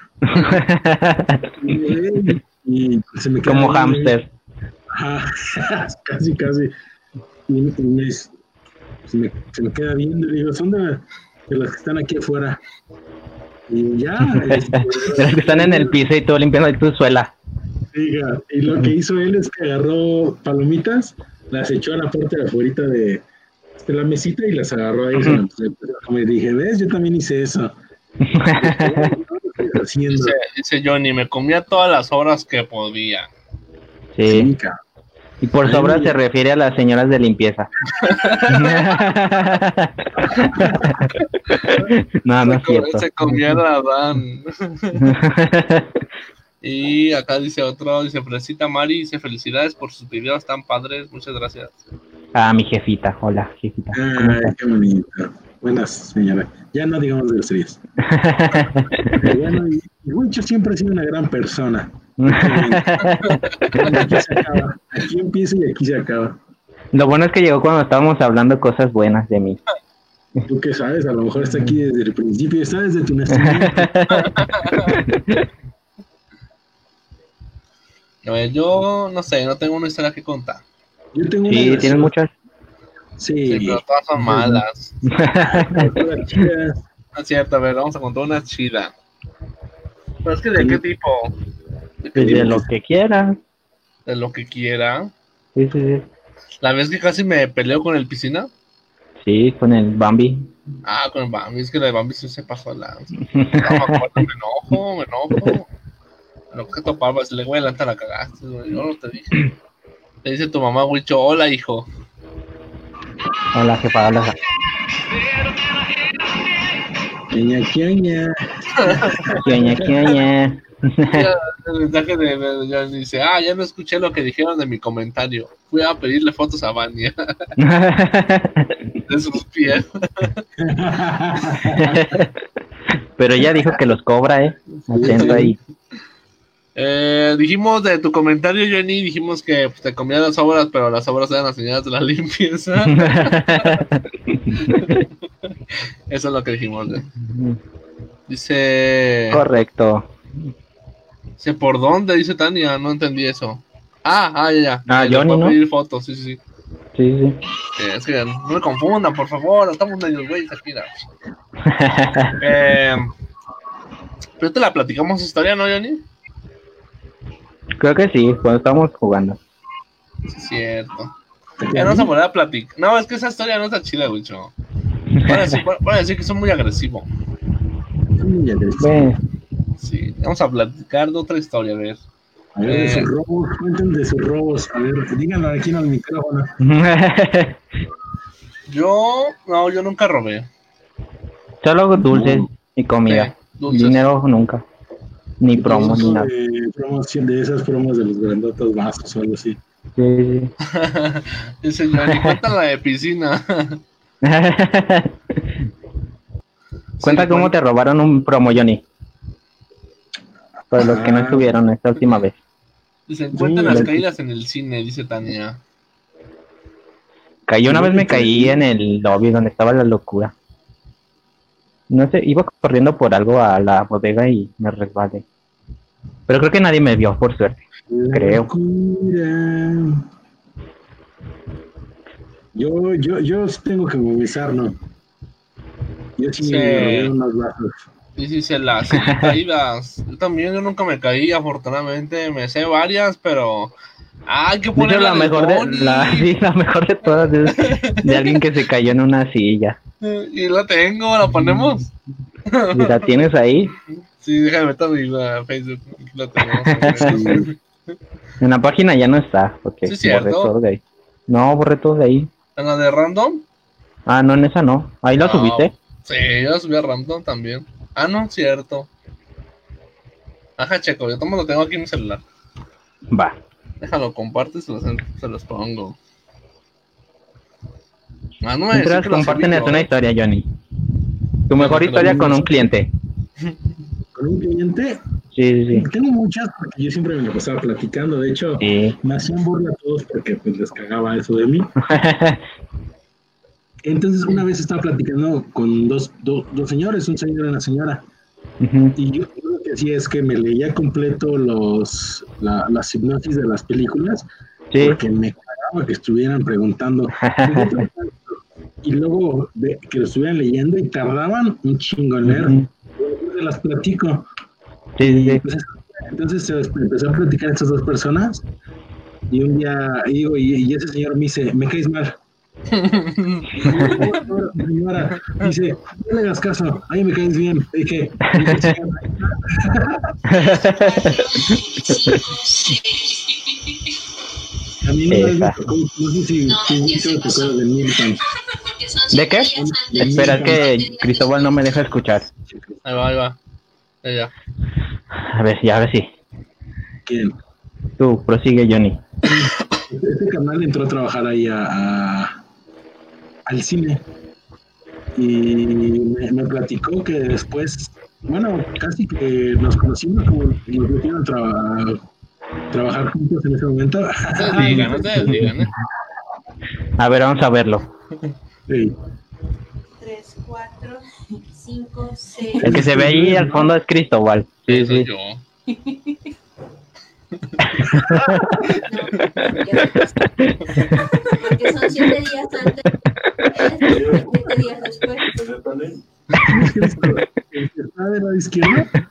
Y, me- y se me queda Como hámster. Casi, casi. Y, me, se, me, se me queda viendo y digo, son de, de las que están aquí afuera. Y ya. este, De los que están en el piso y todo limpiando tu suela. diga, y lo que hizo él es que agarró palomitas, las echó a la parte de afuera de, de la mesita y las agarró ahí. Y dije, ¿ves? Yo también hice eso. Haciendo. Dice, dice Johnny, me comía todas las horas que podía. Sí. Y por sobra se refiere a las señoras de limpieza. no, no es cierto. Se comía a Adán. Y acá dice otro, dice Fresita Mari, dice felicidades por sus videos tan padres, muchas gracias. Ah, mi jefita. Hola, jefita. ¿Cómo Ay, estás? qué bonito. Buenas, señora. Ya no digamos de groserías. Pero bueno, y, y Huicho siempre ha sido una gran persona. Aquí se acaba. Aquí empieza y aquí se acaba. Lo bueno es que llegó cuando estábamos hablando cosas buenas de mí. Tú qué sabes, a lo mejor está aquí desde el principio, está desde tu nacimiento. A ver, yo no sé, no tengo una historia que contar. Yo tengo una Sí, versión- tienes muchas. Sí, Sí, pero todas son malas. No es cierto, a ver, vamos a contar una chida. Pero es que de qué tipo? ¿De qué Pues de tipo? lo que quieras. De lo que quiera. Sí, sí, sí. La vez que casi me peleo con el piscina. Sí, con el Bambi. Ah, con el Bambi, es que la de Bambi sí se pasó la. No me acuerdo, me enojo, me enojo. Lo que topaba, le güey, adelante la cagaste, güey. Yo no te dije. Le dice tu mamá, Wicho, hola, hijo. Hola, jefa. Hola. Ña, ña. Quioña, quioña. Ya, El mensaje de, de- ya dice, ah, ya no escuché lo que dijeron de mi comentario. Fui a pedirle fotos a Vania de sus pies. Pero ella dijo que los cobra, ¿eh? Atento ahí. Eh, dijimos de tu comentario, Johnny, dijimos que pues, te comías las obras, pero las obras eran las señoras de la limpieza. Eso es lo que dijimos. ¿eh? Dice, Correcto. dice, ¿por dónde? Dice Tania, no entendí eso. Ah, ah, ya, ya. Ah, Johnny, ¿no? pedir fotos, sí, sí, sí. Sí, sí. Eh, es que no me confundan, por favor, estamos medio güeyes aquí. Eh, pero te la platicamos historia, ¿no, Johnny? Creo que sí, cuando estábamos jugando. Sí, es cierto. Ya no se volver a platicar. No, es que esa historia no está chida, güey. Van a decir, van a decir que son muy agresivo. Muy agresivo. Sí, vamos a platicar de otra historia, a ver. A ver, de Eh. sus robos, cuenten de sus robos. A ver, díganlo aquí en el micrófono. Yo, no, yo nunca robé. Solo dulces y comida. Sí, dulces. Dinero nunca. Ni promos ni nada. de, promoción, de esas promos de los grandotos vasos o algo así. Sí. Dice Johnny, cuéntala de piscina. Cuenta Sí, cómo bueno. te robaron un promo, Johnny. Para los que no Ah. estuvieron esta última vez. Dicen, cuentan Sí, las la- caídas en el cine, dice Tania. Caí una vez me caí en el lobby donde estaba la locura. No sé, iba corriendo por algo a la bodega y me resbalé. Pero creo que nadie me vio, por suerte. Creo. Locura. Yo, yo, yo sí tengo que movilizar, ¿no? Yo sí, Sí. me unos vasos. Sí, sí, se las caídas. Yo también, yo nunca me caí, afortunadamente. Me sé varias, pero. ¡Ay, que poner la mejor de, la, sí, la mejor de todas es de alguien que se cayó en una silla. Y la tengo, la ponemos. ¿Y la tienes ahí? Sí, déjame meter mi Facebook. La tenemos. En la página ya no está, porque Sí, borré todo de ahí. No, borré todo de ahí. En la de Random. Ah, no, en esa no. Ahí la No. subiste. Sí, yo la subí a Random también. Ah, no, cierto. Ajá, checo, yo tomo lo tengo aquí en mi celular. Va. Déjalo, comparte y se los, se los pongo. Ah, no me Mientras una historia, Johnny. Tu mejor historia con un cliente. Con un cliente, Sí, sí, sí. tengo muchas porque yo siempre me la pasaba platicando. De hecho, Sí. me hacían burla a todos porque pues, les cagaba eso de mí. Entonces, una vez estaba platicando con dos, do- dos señores, un señor y una señora. Ujú. Y yo, lo que hacía es que me leía completo los, la, las hipnosis de las películas Sí. porque me cagaba que estuvieran preguntando. y luego de, que lo estuvieran leyendo y tardaban un chingo en leer. Ujú. Yo las platico. Sí, sí, sí. Entonces, entonces se empezó a platicar estas dos personas y un día digo, y, y ese señor me dice, me caes mal. Y yo, "Oh, no, señora, dice, no le hagas caso, a mí me caes bien. Dije, "Dije, a mí vez me tocó, no sé si si mucho te acuerdas de Milton. ¿De qué? Espera, es que Cristóbal no me deja escuchar. Ahí va, ahí va. A ver, ya, a ver si. ¿Quién? Tú, prosigue, Johnny. Este canal entró a trabajar ahí a, a- al cine y me, me platicó que después, bueno, casi que nos conocimos como nos metieron a traba- trabajar juntos en ese momento. No digan, no digan, ¿eh? A ver, vamos a verlo. Sí. 3, 4, 5, 6. El que se ve ahí al fondo es Cristóbal. Sí, sí. yo. Porque son 7 días antes. 7 días después. El que está de la izquierda.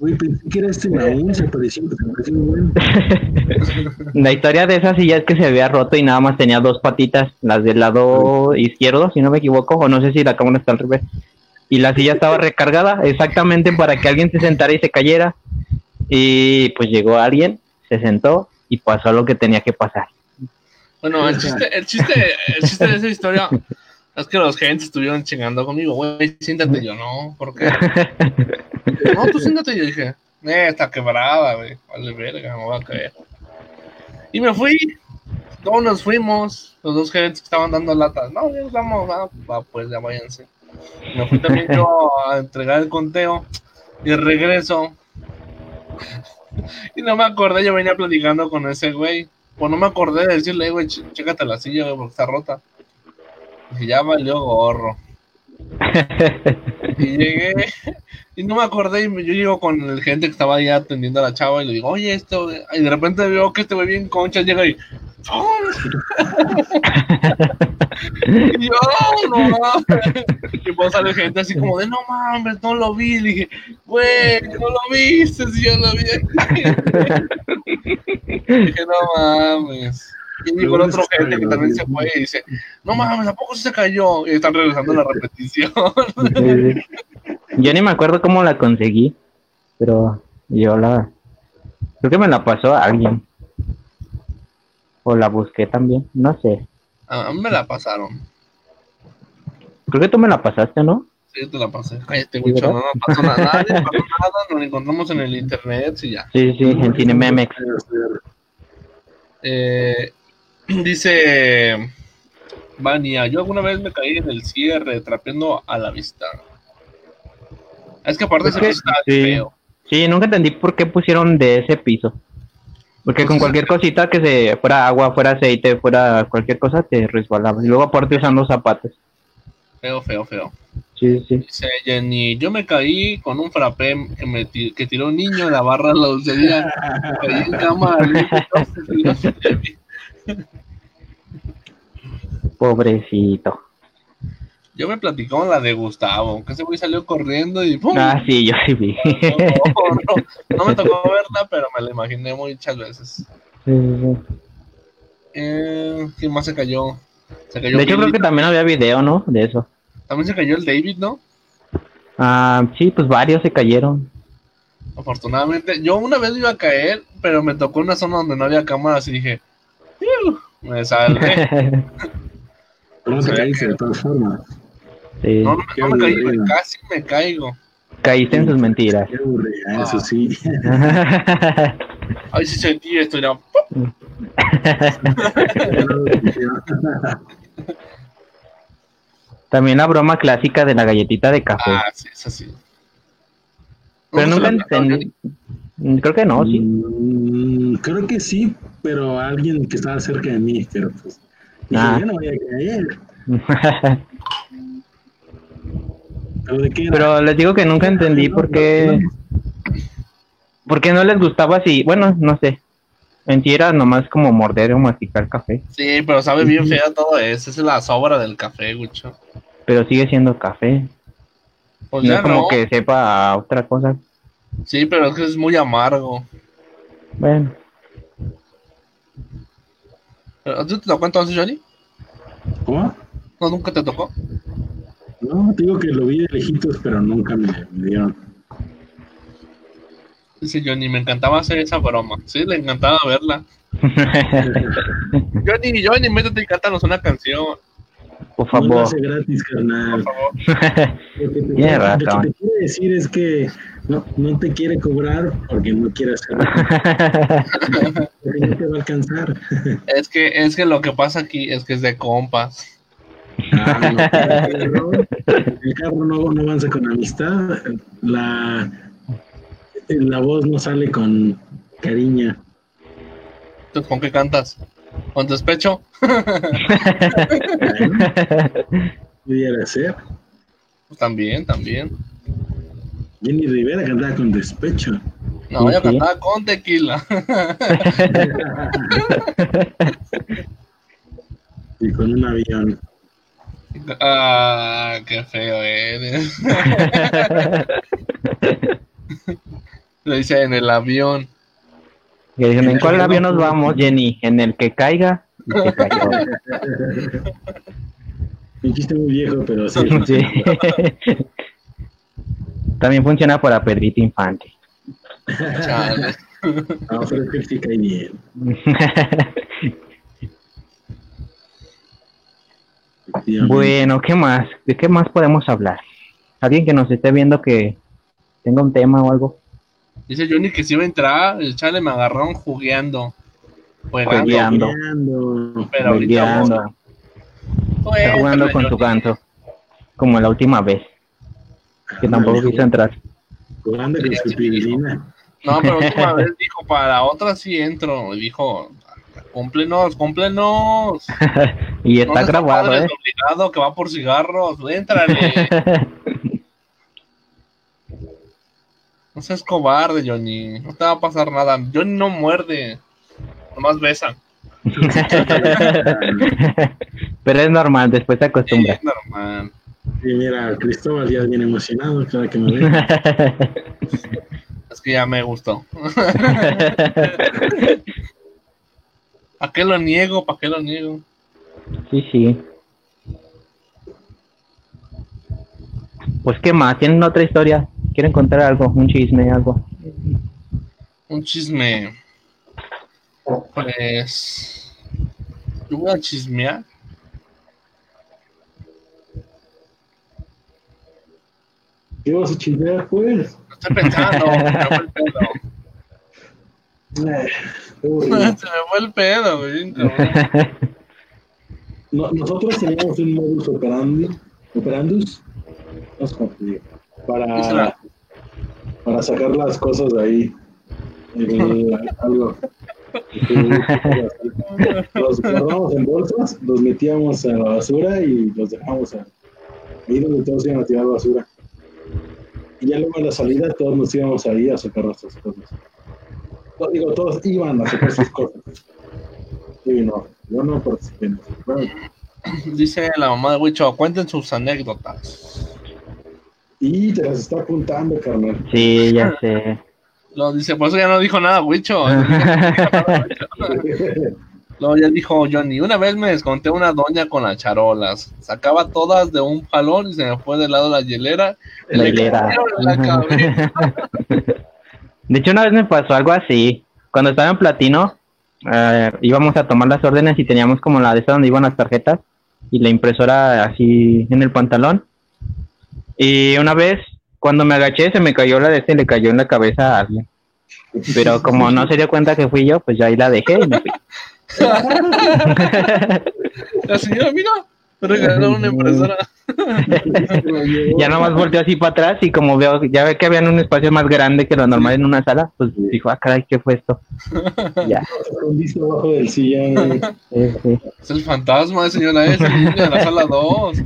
Uy, pensé que era este Naúm, se parecía, se parecía muy bueno. La historia de esa silla es que se había roto y nada más tenía dos patitas, las del lado izquierdo, si no me equivoco, o no sé si la cámara está al revés. Y la silla estaba recargada exactamente para que alguien se sentara y se cayera. Y pues llegó alguien, se sentó y pasó lo que tenía que pasar. Bueno, el chiste, el chiste, el chiste de esa historia es que los gentes estuvieron chingando conmigo, güey, siéntate yo, no, ¿por qué? No, tú siéntate yo dije, eh, está quebrada, güey, vale verga, me va a caer. Y me fui, todos nos fuimos, los dos gerentes que estaban dando latas, no, ya vamos, va, va, pues ya váyanse. Me fui también yo a entregar el conteo y regreso. Y no me acordé, yo venía platicando con ese güey. Pues no me acordé de decirle, güey, ch- chécate la silla, güey, porque está rota. Dije, ya valió gorro. Y llegué, y no me acordé, y yo llego con el gente que estaba ahí atendiendo a la chava y le digo, oye, esto, güey", y de repente veo que este güey bien concha llega y, y yo, no mames, y pues sale gente así como de, no mames, no lo vi, le dije, güey, no lo viste, si yo lo vi dije, no mames. Y el otro gente que también se fue y dice, no mames, ¿a poco se cayó? Y están regresando la repetición. Yo ni me acuerdo cómo la conseguí, pero yo la... Creo que me la pasó alguien. O la busqué también, no sé. A a mí me la pasaron. Creo que tú me la pasaste, ¿no? Sí, te la pasé. Cállate, ¿Sí, güey, no, no pasó nada, nadie pasó nada, nos encontramos en el internet y ya. Sí, sí, en Cinememex. Eh, dice Vania, yo alguna vez me caí en el cierre trapeando a la vista. Es que aparte Es ese piso está sí. feo. Sí, nunca entendí por qué pusieron de ese piso. Porque con cualquier cosita que se fuera agua, fuera aceite, fuera cualquier cosa, te resbalaba. Y luego aparte usando zapatos. Feo, feo, feo. Sí, sí. Dice Jenny, yo me caí con un frappé que, me que tiró un niño en la barra de la dulcería. Caí en cama. Pobrecito. Yo me platicó la de Gustavo, que ese güey salió corriendo y ¡pum! Ah, sí, yo sí vi. No, no, no me tocó verla, pero me la imaginé muchas veces. Sí, sí. Eh, ¿Quién más se cayó? Se cayó De hecho, creo que también había video, ¿no? De eso. También se cayó el David, ¿no? Ah, sí, pues varios se cayeron. Afortunadamente. Yo una vez iba a caer, pero me tocó una zona donde no había cámaras y dije, me salvé. Pero no te caíste de todas formas. Sí. No, no, no me caí, casi me caigo. Caíste en sus mentiras. Qué aburrida, eso sí. Ay, sí sentí esto, era También la broma clásica de la galletita de café. Ah, sí, es así. Pero ¿No se nunca entendí. Mm, Creo que no, sí. Mm, creo que sí, pero alguien que estaba cerca de mí, pero pues. Ah. yo no voy a caer. ¿Pero de qué era? Pero les digo que nunca entendí por qué, por qué no les gustaba así. Bueno, no sé. Era nomás como morder o masticar café. Sí, pero sabe bien fea todo eso. Esa es la sobra del café, Gucho. Pero sigue siendo café. Pues no ya es como no. que sepa otra cosa. Sí, pero es que es muy amargo. Bueno, ¿A ti te tocó entonces, Johnny? ¿Cómo? No, nunca te tocó. No, te digo que lo vi de lejitos, pero nunca me, me dieron. Dice Johnny, me encantaba hacer esa broma. Sí, le encantaba verla. Johnny, Johnny, métete y cántanos una canción, por No lo favor. hace gratis, por carnal. favor. Lo que te, lo que te quiere decir es que no, no te quiere cobrar porque no quiere hacerlo. Porque no te va a alcanzar. Es que, es que lo que pasa aquí es que es de compas. Ah, no, el carro, el carro no, no avanza con amistad. La, la voz no sale con cariño. Entonces, ¿con qué cantas? ¿Con despecho? Pudiera ser. Pues también, también. Jenny Rivera cantaba con despecho. No, yo cantaba con tequila. y con un avión. ah, qué feo eres. Le dice en el avión. Y dicen, ¿en cuál avión nos vamos, Jenny? ¿En el que caiga? Cayó. Un chiste muy viejo, pero sí. Sí. También funciona para Pedrito Infante. Chale. No, pero es que sí cae bien. Bueno, ¿qué más? ¿De qué más podemos hablar? ¿Alguien que nos esté viendo que tenga un tema o algo? Dice Johnny que si iba a entrar, el chale me agarraron jugueando. Jugueando. Jugueando. Pero ahorita jugando con su ganso. Como la última vez. Que tampoco quiso entrar. Pirilina. No, pero la última vez dijo, para la otra sí entro. Y dijo, cúmplenos, cúmplenos. Y está No grabado, padre ¿eh? obligado que va por cigarros, éntrale. No seas cobarde, Johnny. No te va a pasar nada. Johnny no muerde. Nomás besa. Pero es normal, después se Sí, acostumbra. es normal. Y mira, Cristóbal ya viene emocionado cada que me ve. Es que ya me gustó. ¿Para qué lo niego? ¿Para qué lo niego? sí, sí. Pues, ¿qué más? ¿Tienen otra historia? ¿Quieren contar algo? ¿Un chisme, algo? Un chisme. Pues. Yo voy a chismear. ¿Qué vas a chismear, pues? Lo estoy pensando. se me fue el pedo. Se me fue el pedo, güey. No- nosotros teníamos un modus operandi, operandus, para, para sacar las cosas de ahí. El- algo. Los guardamos en bolsas, los metíamos a la basura y los dejamos a- ahí donde todos iban a tirar basura. Y ya luego a la salida todos nos íbamos ahí a sacar nuestras cosas. No, digo, todos iban a sacar sus cosas. Sí, no, yo no participé en eso. Bueno, Dice la mamá de Wicho, cuenten sus anécdotas. y te las está apuntando, carnal. Sí, ya sé. Lo dice, por eso ya no dijo nada, Wicho. Luego ya dijo Johnny, una vez me desconté una doña con las charolas. Sacaba todas de un jalón y se me fue del lado de la hielera. La cabeza. De hecho, una vez me pasó algo así. Cuando estaba en Platino, eh, íbamos a tomar las órdenes y teníamos como la de esta donde iban las tarjetas y la impresora así en el pantalón. Y una vez, cuando me agaché, se me cayó la de este y le cayó en la cabeza a alguien. Pero como no se dio cuenta que fui yo, pues ya ahí la dejé y me fui. La señora, mira, me regalaron una impresora. Ya nomás volteó así para atrás y como veo, ya ve que había un espacio más grande que lo normal en una sala, pues dijo, ah, caray, ¿qué fue esto? Ya. Es el fantasma de señora ese, el niño de la sala 2.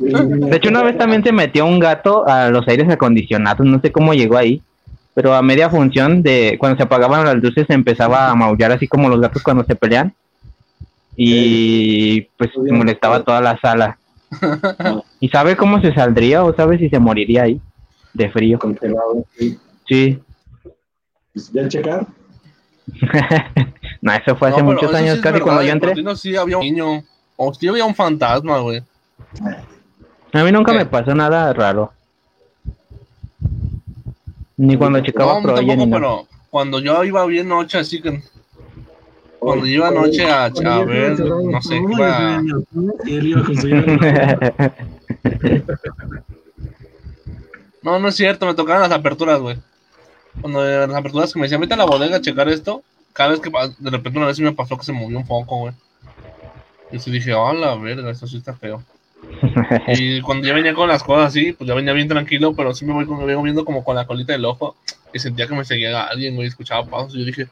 De hecho, una vez también se metió un gato a los aires acondicionados, no sé cómo llegó ahí, pero a media función de cuando se apagaban las luces empezaba a maullar así como los gatos cuando se pelean y pues molestaba toda la sala. ¿Y sabe cómo se saldría o sabe si se moriría ahí de frío? Congelado. sí. Sí. Pues, ¿Ya checar? no, eso fue hace No, muchos años sí casi verdad, cuando yo en entré. Platino sí había un niño. O sí había un fantasma, güey. A mí nunca ¿Qué? me pasó nada raro. Ni cuando checaba No, Pro tampoco, pero cuando yo iba bien noche, así que Cuando Oye, iba anoche a- ver, encerrado, no sé. No, no es cierto, me tocaban las aperturas, güey. Cuando eh, las aperturas que me decían, vete a la bodega a checar esto, cada vez que de repente una vez me pasó que se movió un foco, güey. Y sí dije, oh, la verga, esto sí está feo. Y cuando ya venía con las cosas así, pues ya venía bien tranquilo, pero sí me voy me vengo viendo como con la colita del ojo y sentía que me seguía alguien, güey, escuchaba pasos y yo dije,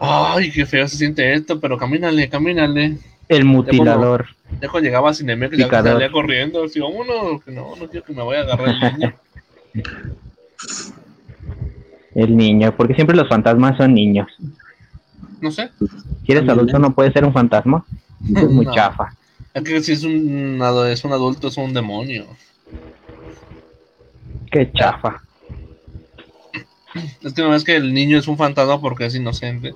ay, qué feo se siente esto, pero camínale, camínale. El mutilador. Ya cuando llegaba a Cinemex, ya Picador. salía corriendo, así, vámonos, que no, no quiero que me vaya a agarrar el niño. El niño. Porque siempre los fantasmas son niños. No sé, Si eres adulto no puedes ser un fantasma. Es muy No. chafa. Es que si es un, es un adulto, es un demonio. Qué chafa. Es que no es que el niño es un fantasma porque es inocente,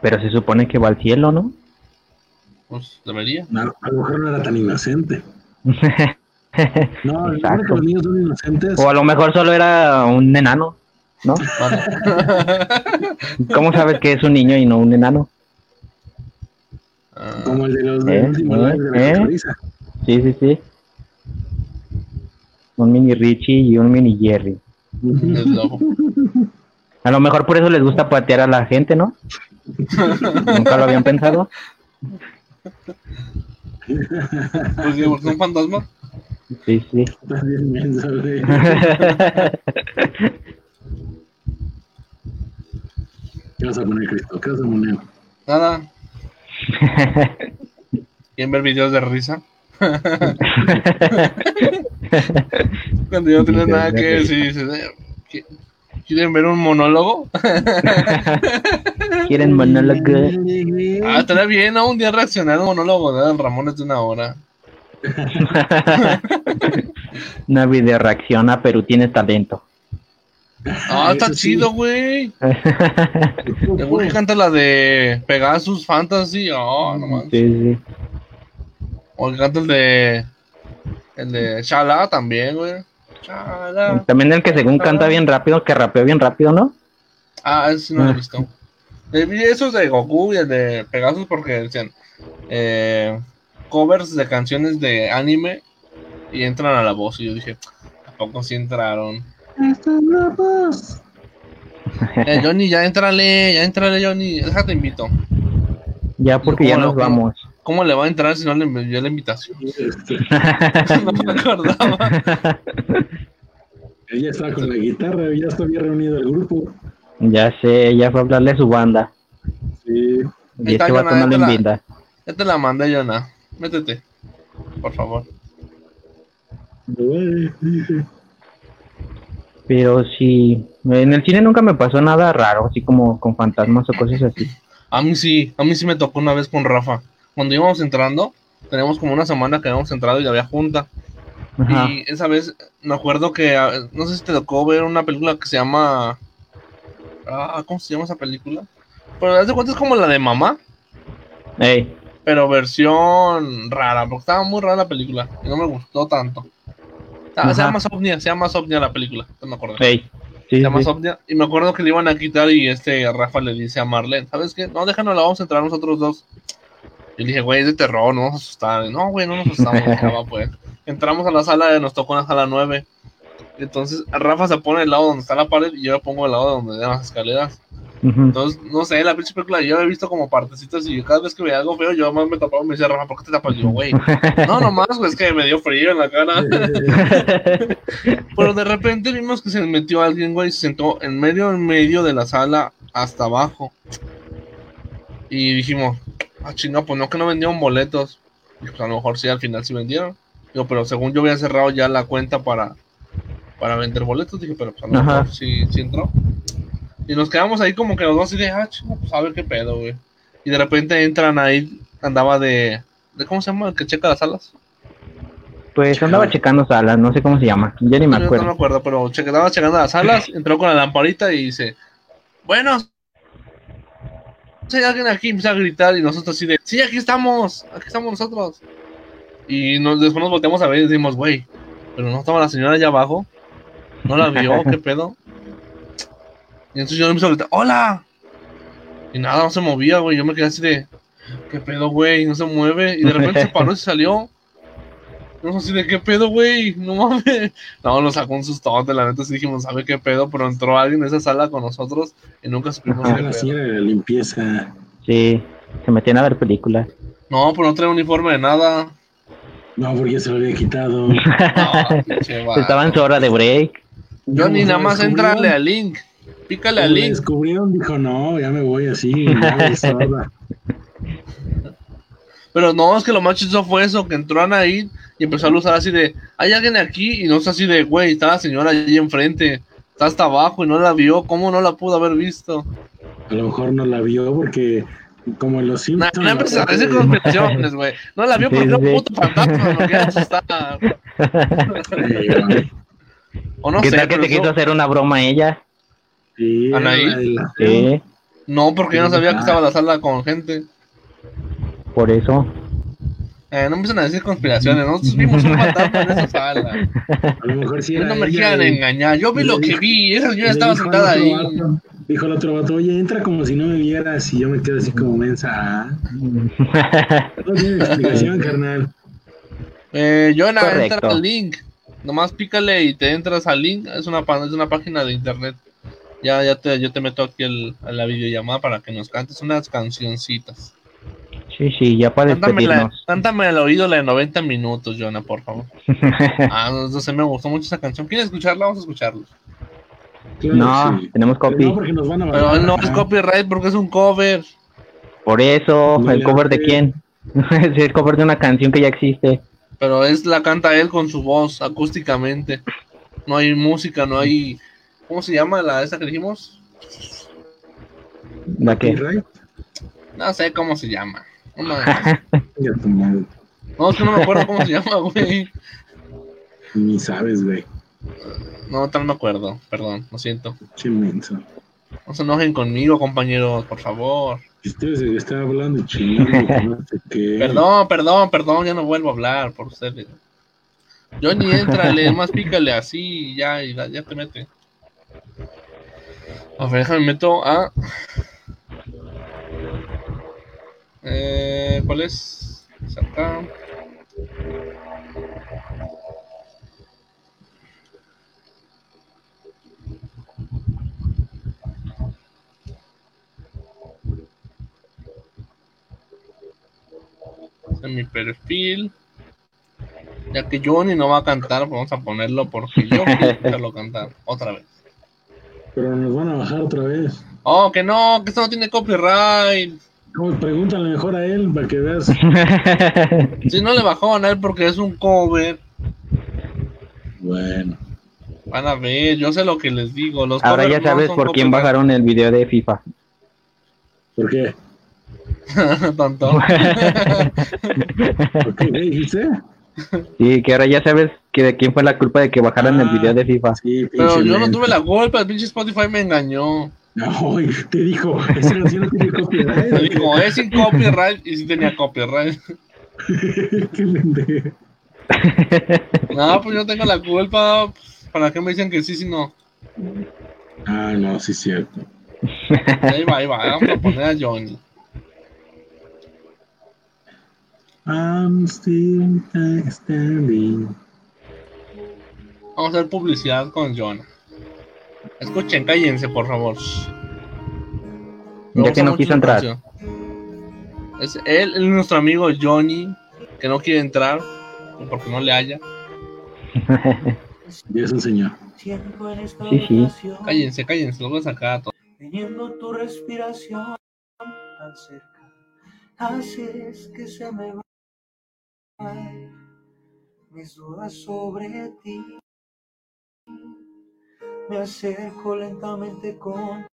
Pero se supone que va al cielo, ¿no? pues debería. No, a lo mejor no era tan inocente. No, Exacto. los niños son inocentes. o a lo mejor solo era un enano, ¿no? Vale. ¿Cómo sabes que es un niño y no un enano? Ah, Como el de los ¿Eh? del último ¿Eh? de la ¿Eh? cotorriza. Sí, sí, sí. Un mini Richie y un mini Jerry. A lo mejor por eso les gusta patear a la gente, ¿no? Nunca lo habían pensado. Pues digo, porque es un fantasma. Sí, sí. Estás bien menso, güey. ¿Qué vas a poner, Cristo? ¿Qué vas a poner? Nada. ¿Quieren ver videos de risa? Cuando yo no tienes nada que decir, dices, eh, ¿qui- ¿quieren ver un monólogo? ¿Quieren monólogo? Ah, estaría bien, ¿no? Un día reaccionar un monólogo de Don Ramones de una hora. Una video reacciona, pero tienes talento. Ah, está eso sí. chido, güey. El güey que canta la de Pegasus Fantasy. Oh, no manches. Sí, sí. O el que canta el de. El de Shala también, güey. Shala. También el que según canta bien rápido, que rapeó bien rápido, ¿no? Ah, ese sí no lo he visto. Eh, vi esos de Goku y el de Pegasus porque decían eh, covers de canciones de anime y entran a la voz. Y yo dije, ¿a poco sí entraron? Eh, Johnny, ya entrale, ya entrale, Johnny. Déjate invito. Ya porque ya ¿Cómo nos vamos. ¿Cómo le va a entrar si no le envió la invitación? no me acordaba. Ella estaba con la guitarra, ya está bien reunido el grupo. ya sé, ya fue a hablarle a su banda. Sí. Y este no le ya te la- invita. Ya te la mandé, Jonah. Métete, por favor. Dije, Pero sí, en el cine nunca me pasó nada raro, así como con fantasmas o cosas así. A mí sí, a mí sí me tocó una vez con Rafa. Cuando íbamos entrando, teníamos como una semana que habíamos entrado y había junta. Ajá. Y esa vez me acuerdo que, no sé si te tocó ver una película que se llama... Ah, ¿Cómo se llama esa película? Pero haz de cuenta es como la de mamá, Ey, pero versión rara, porque estaba muy rara la película y no me gustó tanto. Ah, se Ajá. llama Sopnia, se llama la película, no me acuerdo. Sí, se llama sí. Y me acuerdo que le iban a quitar y este Rafa le dice a Marlene, ¿sabes qué? No, déjanos, la vamos a entrar nosotros dos. Y le dije, güey, es de terror, no nos asustar. No, güey, no nos asustamos. "Va, pues. Entramos a la sala, nos tocó en la sala 9. Entonces, Rafa se pone del lado donde está la pared y yo me pongo del lado donde dan las escaleras. Entonces, no sé, la pinche película yo he visto como partecitas y cada vez que veía algo feo, yo más me tapaba y me decía, Rafa, ¿por qué te tapas? Y yo, güey, no, nomás, güey, es que me dio frío en la cara. Pero de repente vimos que se metió alguien, güey, y se sentó en medio, en medio de la sala hasta abajo. Y dijimos, ah, chinga, pues no que no vendieron boletos. Y pues a lo mejor sí, al final sí vendieron. Digo, pero según yo había cerrado ya la cuenta para, para vender boletos, dije, pero pues a lo mejor sí, sí entró. Y nos quedamos ahí como que los dos y de, ah, chinga, pues a ver qué pedo, güey. Y de repente entran ahí, andaba de, de ¿cómo se llama? El que checa las salas. Pues andaba checando salas, no sé cómo se llama, ya ni me No, no me acuerdo. acuerdo, pero che- checando las salas, entró con la lamparita y dice, bueno, si hay alguien aquí, empieza a gritar y nosotros así de, sí, aquí estamos, aquí estamos nosotros. Y nos, después nos volteamos a ver y decimos, güey, pero no estaba la señora allá abajo, no la vio, qué pedo. Y entonces yo empiezo a gritar, hola. Y nada, no se movía, güey, yo me quedé así de, qué pedo, güey, no se mueve. Y de repente se paró y se salió. No así de qué pedo, güey, no mames. No, nos sacó un sustote, la neta sí dijimos, ¿sabe qué pedo? Pero entró alguien en esa sala con nosotros y nunca supimos "Ah, qué la pedo. señora de la limpieza. Sí, se metían a ver películas. No, pero no trae uniforme de nada. No, porque se lo había quitado. No. Estaba en su hora de break. Yo ni Como nada más entrale al link. Pícale al link. descubrieron, dijo, no, ya me voy así. ya me sorda". Pero no, es que lo más chistoso fue eso, que entró Anaid y empezó a usar así de, hay alguien aquí y no es así de, güey, está la señora allí enfrente, está hasta abajo y no la vio, ¿cómo no la pudo haber visto? A lo mejor no la vio porque, como en los No, Simpsons. no de- conspiraciones, güey. No la vio porque era un puto fantasma, no quería asustar. Eh, O no ¿Qué sé, tal que pero te quiso hacer una broma a ella? Sí, Anaí. Sí, No, porque yo no sabía que estaba la sala con gente. por eso. Eh, no empiezan a decir conspiraciones, nosotros vimos un fantasma en esa sala. A lo mejor sí No era me ella quieran engañar, yo vi lo que vi, esa señora estaba sentada ahí. vato- Dijo el otro vato, oye, entra como si no me vieras y yo me quedo así como mensa. ah, No tiene explicación, carnal. Eh, Jonah, entra al link. Nomás pícale y te entras al link. Es una, es una página de internet. Ya, ya te, yo te meto aquí el, a la videollamada para que nos cantes unas cancioncitas. Sí, sí, ya para despedirnos. cántame al oído la de 90 minutos, Jonah, por favor. Ah, no, no sé, me gustó mucho esa canción. ¿Quieres escucharla? Vamos a escucharla. Claro No, sí. tenemos Pero copy. No, porque nos van a Pero no es copyright porque es un cover. Por eso, ¿el cover de quién? es el cover de una canción que ya existe. Pero es la canta él con su voz, acústicamente. No hay música, no hay. ¿Cómo se llama la esa que dijimos? ¿La? Copyright. No sé cómo se llama. Tu madre. no, es que no me acuerdo cómo se llama, güey. Ni sabes, güey. No, tal no me acuerdo. Perdón, lo siento. Che menso. No se enojen conmigo, compañeros, por favor. Ustedes se está hablando chino, no sé qué. Perdón, perdón, perdón, ya no vuelvo a hablar por ustedes. Johnny, éntrale, más pícale así y ya, y ya, ya te mete. A ver, déjame meto a. Eh, ¿Cuál es? Es acá. Es mi perfil. Ya que Johnny no va a cantar, vamos a ponerlo porque yo quiero cantar otra vez. Pero nos van a bajar otra vez. Oh, que no, que esto no tiene copyright. No, pregúntale mejor a él para que veas. Si no le bajaban a él porque es un cover. Bueno. Van a ver, yo sé lo que les digo. Los Ahora ya no sabes por quién copyright. bajaron el video de FIFA. ¿Por qué? Tonto. ¿Por qué? ¿Qué dijiste? Sí, que ahora ya sabes que de quién fue la culpa de que bajaran el Ah. video de FIFA. Sí, Pero yo no tuve la culpa, el pinche Spotify me engañó. Ay, te dijo, canción no tiene copyright. Me dijo, es sin copyright y sí tenía copyright. Qué pendejo. No, pues yo tengo la culpa. ¿Para qué me dicen que sí si no? Ah, no, sí es cierto. Ahí va, ahí va. Vamos a poner a Johnny. I'm still standing. Vamos a hacer publicidad con John. Escuchen, cállense, por favor. Me Ya que no quiso entrar. Es él, es nuestro amigo Johnny, que no quiere entrar porque no le haya. Ya es un señor. Tiempo en esta Sí, sí. Cállense, cállense, lo voy a sacar a todos. Teniendo tu respiración tan cerca, haces que se me vayan mis dudas sobre ti. Me acerco lentamente con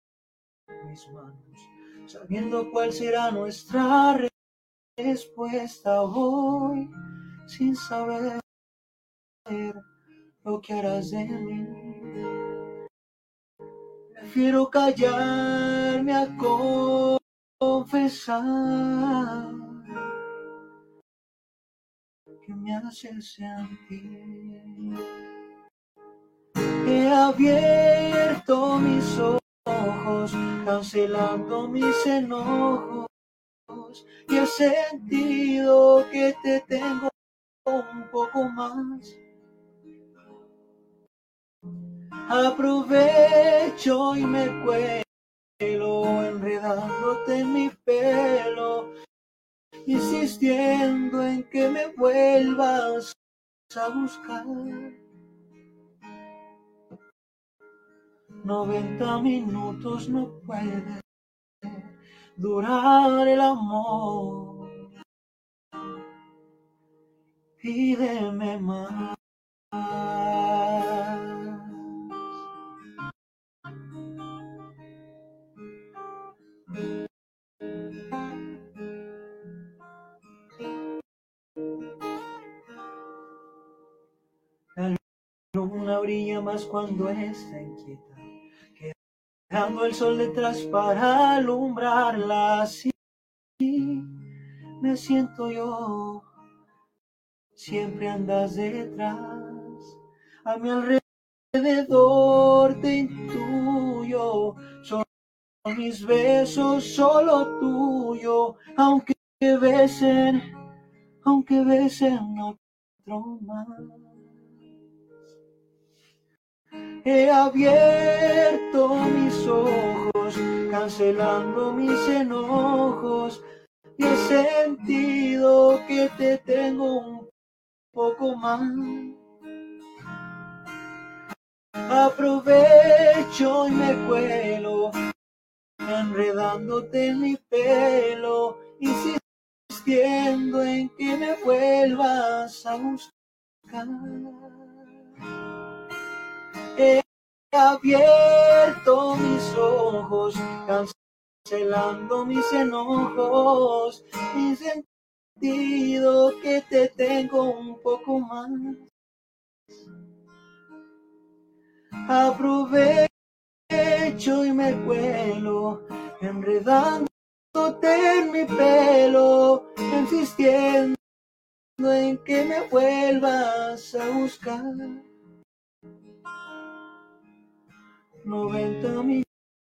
mis manos, sabiendo cuál será nuestra re- respuesta hoy, sin saber lo que harás de mí. Prefiero callarme a confesar que me hace sentir. He abierto mis ojos, cancelando mis enojos, y he sentido que te tengo un poco más. Aprovecho y me cuelo enredándote en mi pelo, insistiendo en que me vuelvas a buscar. 90 minutos no puede durar el amor. Pídeme más. La luna brilla más cuando está inquieta, quedando el sol detrás para alumbrarla así. Me siento yo, siempre andas detrás, a mi alrededor te intuyo, son mis besos solo tuyo, aunque besen, aunque besen otro más. He abierto mis ojos, cancelando mis enojos, y he sentido que te tengo un poco más. Aprovecho y me cuelo, enredándote en mi pelo, insistiendo en que me vuelvas a buscar. Abierto mis ojos, cancelando mis enojos, y sentido que te tengo un poco más. Aprovecho y me cuelo, enredándote en mi pelo, insistiendo en que me vuelvas a buscar. 90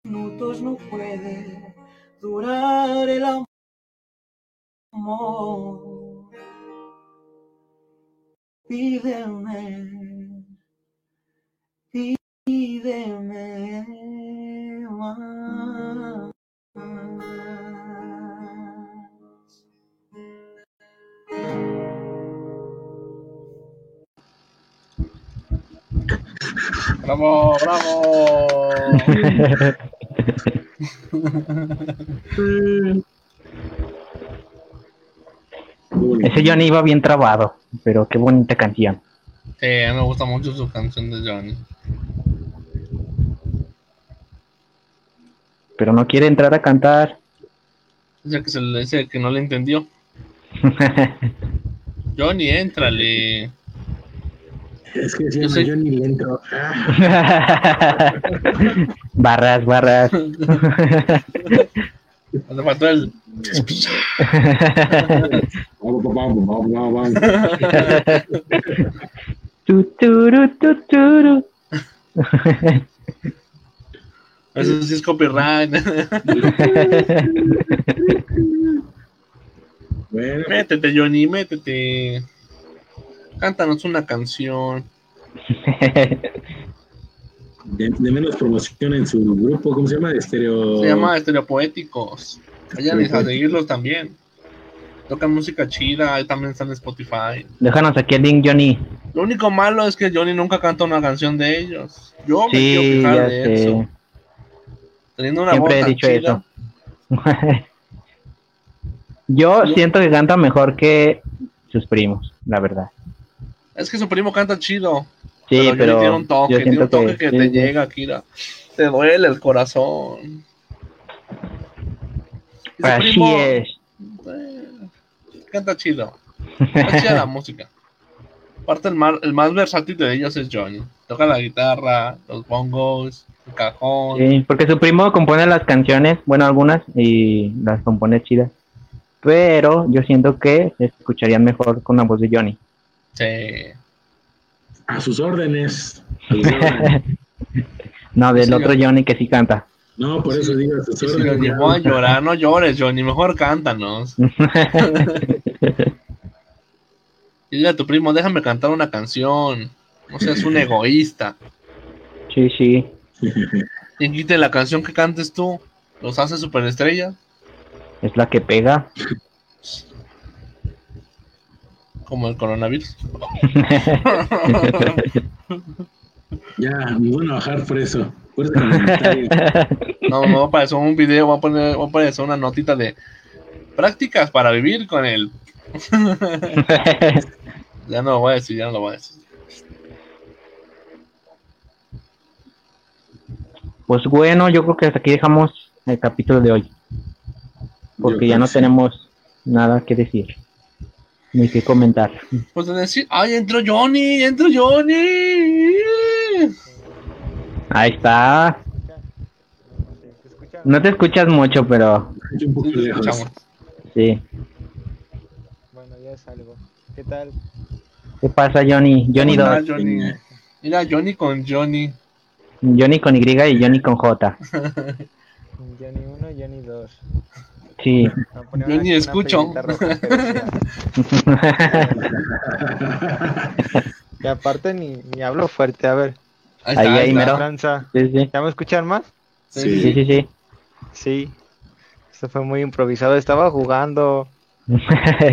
minutos no puede durar el amor. Pídeme, pídeme más. Muy bonito. Ese Johnny iba bien trabado, pero qué bonita canción. Sí, a mí me gusta mucho su canción de Johnny. Pero no quiere entrar a cantar. Dice que, se le, dice que no le entendió. Johnny, éntrale. Es que se Yo llama soy- Johnny Lento. Ah, barras, barras. Le faltó el. Tu, turu, tu, turu. Eso sí es copyright. Bueno, métete, Johnny, métete. Cántanos una canción. de, de menos promoción en su grupo, ¿cómo se llama? Estereo. Se llama Estereopoéticos. Vayan a seguirlos también. Tocan música chida, ahí también están en Spotify. Déjanos aquí el link, Johnny. Lo único malo es que Johnny nunca canta una canción de ellos. Yo me quiero Sí, quejar ya de sé. eso. Teniendo una voz Siempre he tan dicho chida. eso. Yo- siento que canta mejor que sus primos, la verdad. Es que su primo canta chido. Sí, Johnny pero tiene un toque, tiene un toque que, te llega, Kira. Te duele el corazón. Así primo, es. eh, canta chido. Está chida la música. Aparte, el más, el más versátil de ellos es Johnny. Toca la guitarra, los bongos, el cajón. Sí, porque su primo compone las canciones, bueno, algunas, y las compone chidas. Pero yo siento que se escucharían mejor con la voz de Johnny. Sí. A sus órdenes. A sus órdenes. No, del Sí, otro Johnny que sí canta. No, por eso digo a sus Si órdenes. llevó a llorar, no llores, Johnny. Mejor cántanos. Y dile a tu primo, déjame cantar una canción. No seas un egoísta. sí, sí. Y quite la canción que cantes tú. Los hace superestrellas. Es la que pega. Como el coronavirus. Ya, me van a bajar por eso. Por. No, me va a aparecer un video, va a poner, va a aparecer una notita de prácticas para vivir con él. Ya no lo voy a decir, ya no lo voy a decir. pues bueno, yo creo que hasta aquí dejamos el capítulo de hoy. Porque ya no sí. tenemos nada que decir. Ni que comentar. Pues de decir, ay, entró Johnny, entró Johnny. Ahí está. No te escuchas mucho, pero Un poco lejos. escuchamos. sí. Bueno, ya salgo. ¿Qué tal? ¿Qué pasa, Johnny? Johnny Hola, 2. Johnny. Mira, Johnny con Johnny. Johnny con Y y Johnny con J. Johnny 1, Johnny 2. Sí. Yo ni escucho. y aparte ni, ni hablo fuerte, a ver. Ahí Ahí, está, ahí, mero. Sí, sí. ¿Ya me escuchan más? Sí. Sí, sí, sí. Sí. Esto fue muy improvisado. Estaba jugando. con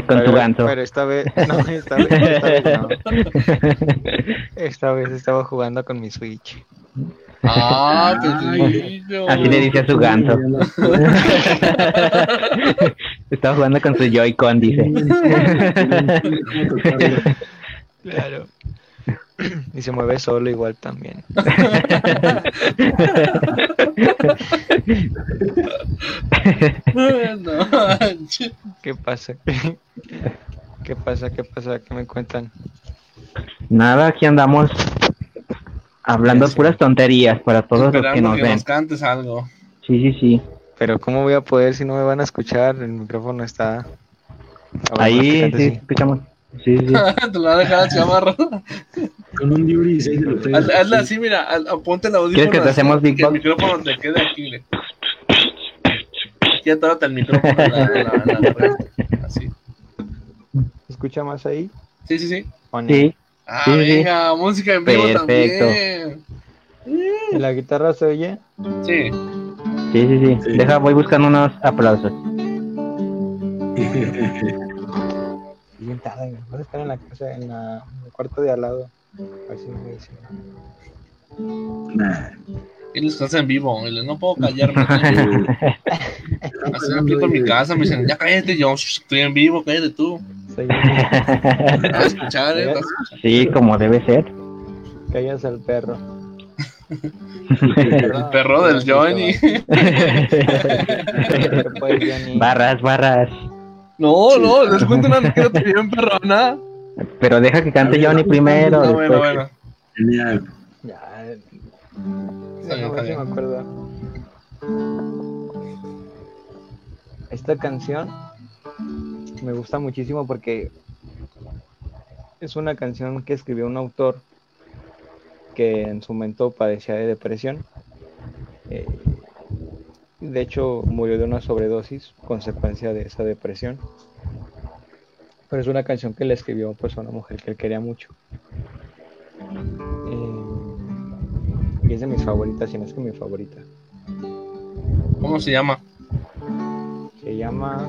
pero, tu ganso. Pero esta vez. No, esta vez, esta vez no. Esta vez estaba jugando con mi Switch. Ah. Así le dice a su ganso. Estaba jugando con su Joy-Con, dice. Claro. Y se mueve solo igual también. ¿Qué pasa? ¿Qué pasa? ¿Qué pasa? ¿Qué me cuentan? Nada, aquí andamos hablando Eso. puras tonterías para todos los que Esperando nos que ven. nos cantes algo. Sí, sí, sí. Pero ¿cómo voy a poder si no me van a escuchar? El micrófono está... Ah, Ahí sí, sí. escuchamos. Sí, sí. Te lo voy a dejar así amarro. Con un Diuri y seis de los Haz- así, mira, haz- ponte el audífono. ¿Quieres que te así, hacemos que el micrófono te quede aquí. le. Aquí atórate el micrófono. la- la- la Así. ¿Se escucha más ahí? Sí, sí, sí. Sí, Ah, Sí, música en vivo Perfecto. también. ¿Y la guitarra se oye? Sí. sí, sí, sí. Sí. Deja, voy buscando unos aplausos. Bien tarde. Vas a estar en la casa, en, la, en el cuarto de al lado. A ver si me. Nah. Y les estás en vivo. No puedo callarme. Así aquí en mi casa me dicen, ya cállate, yo estoy en vivo, cállate tú. A escuchar, eh. Sí, como debe ser. Callas al perro. El perro del Johnny. Barras, barras. No, no, les cuento una anécdota bien perrona. Pero deja que cante Johnny primero. Ah, después bueno, bueno. Genial. Ya, ver está si me acuerdo. Esta canción me gusta muchísimo porque es una canción que escribió un autor que en su momento padecía de depresión. Eh, de hecho, murió de una sobredosis consecuencia de esa depresión. Pero es una canción que le escribió pues, a una mujer que él quería mucho. Eh, y es de mis favoritas, si no es que mi favorita. ¿Cómo se llama? Se llama.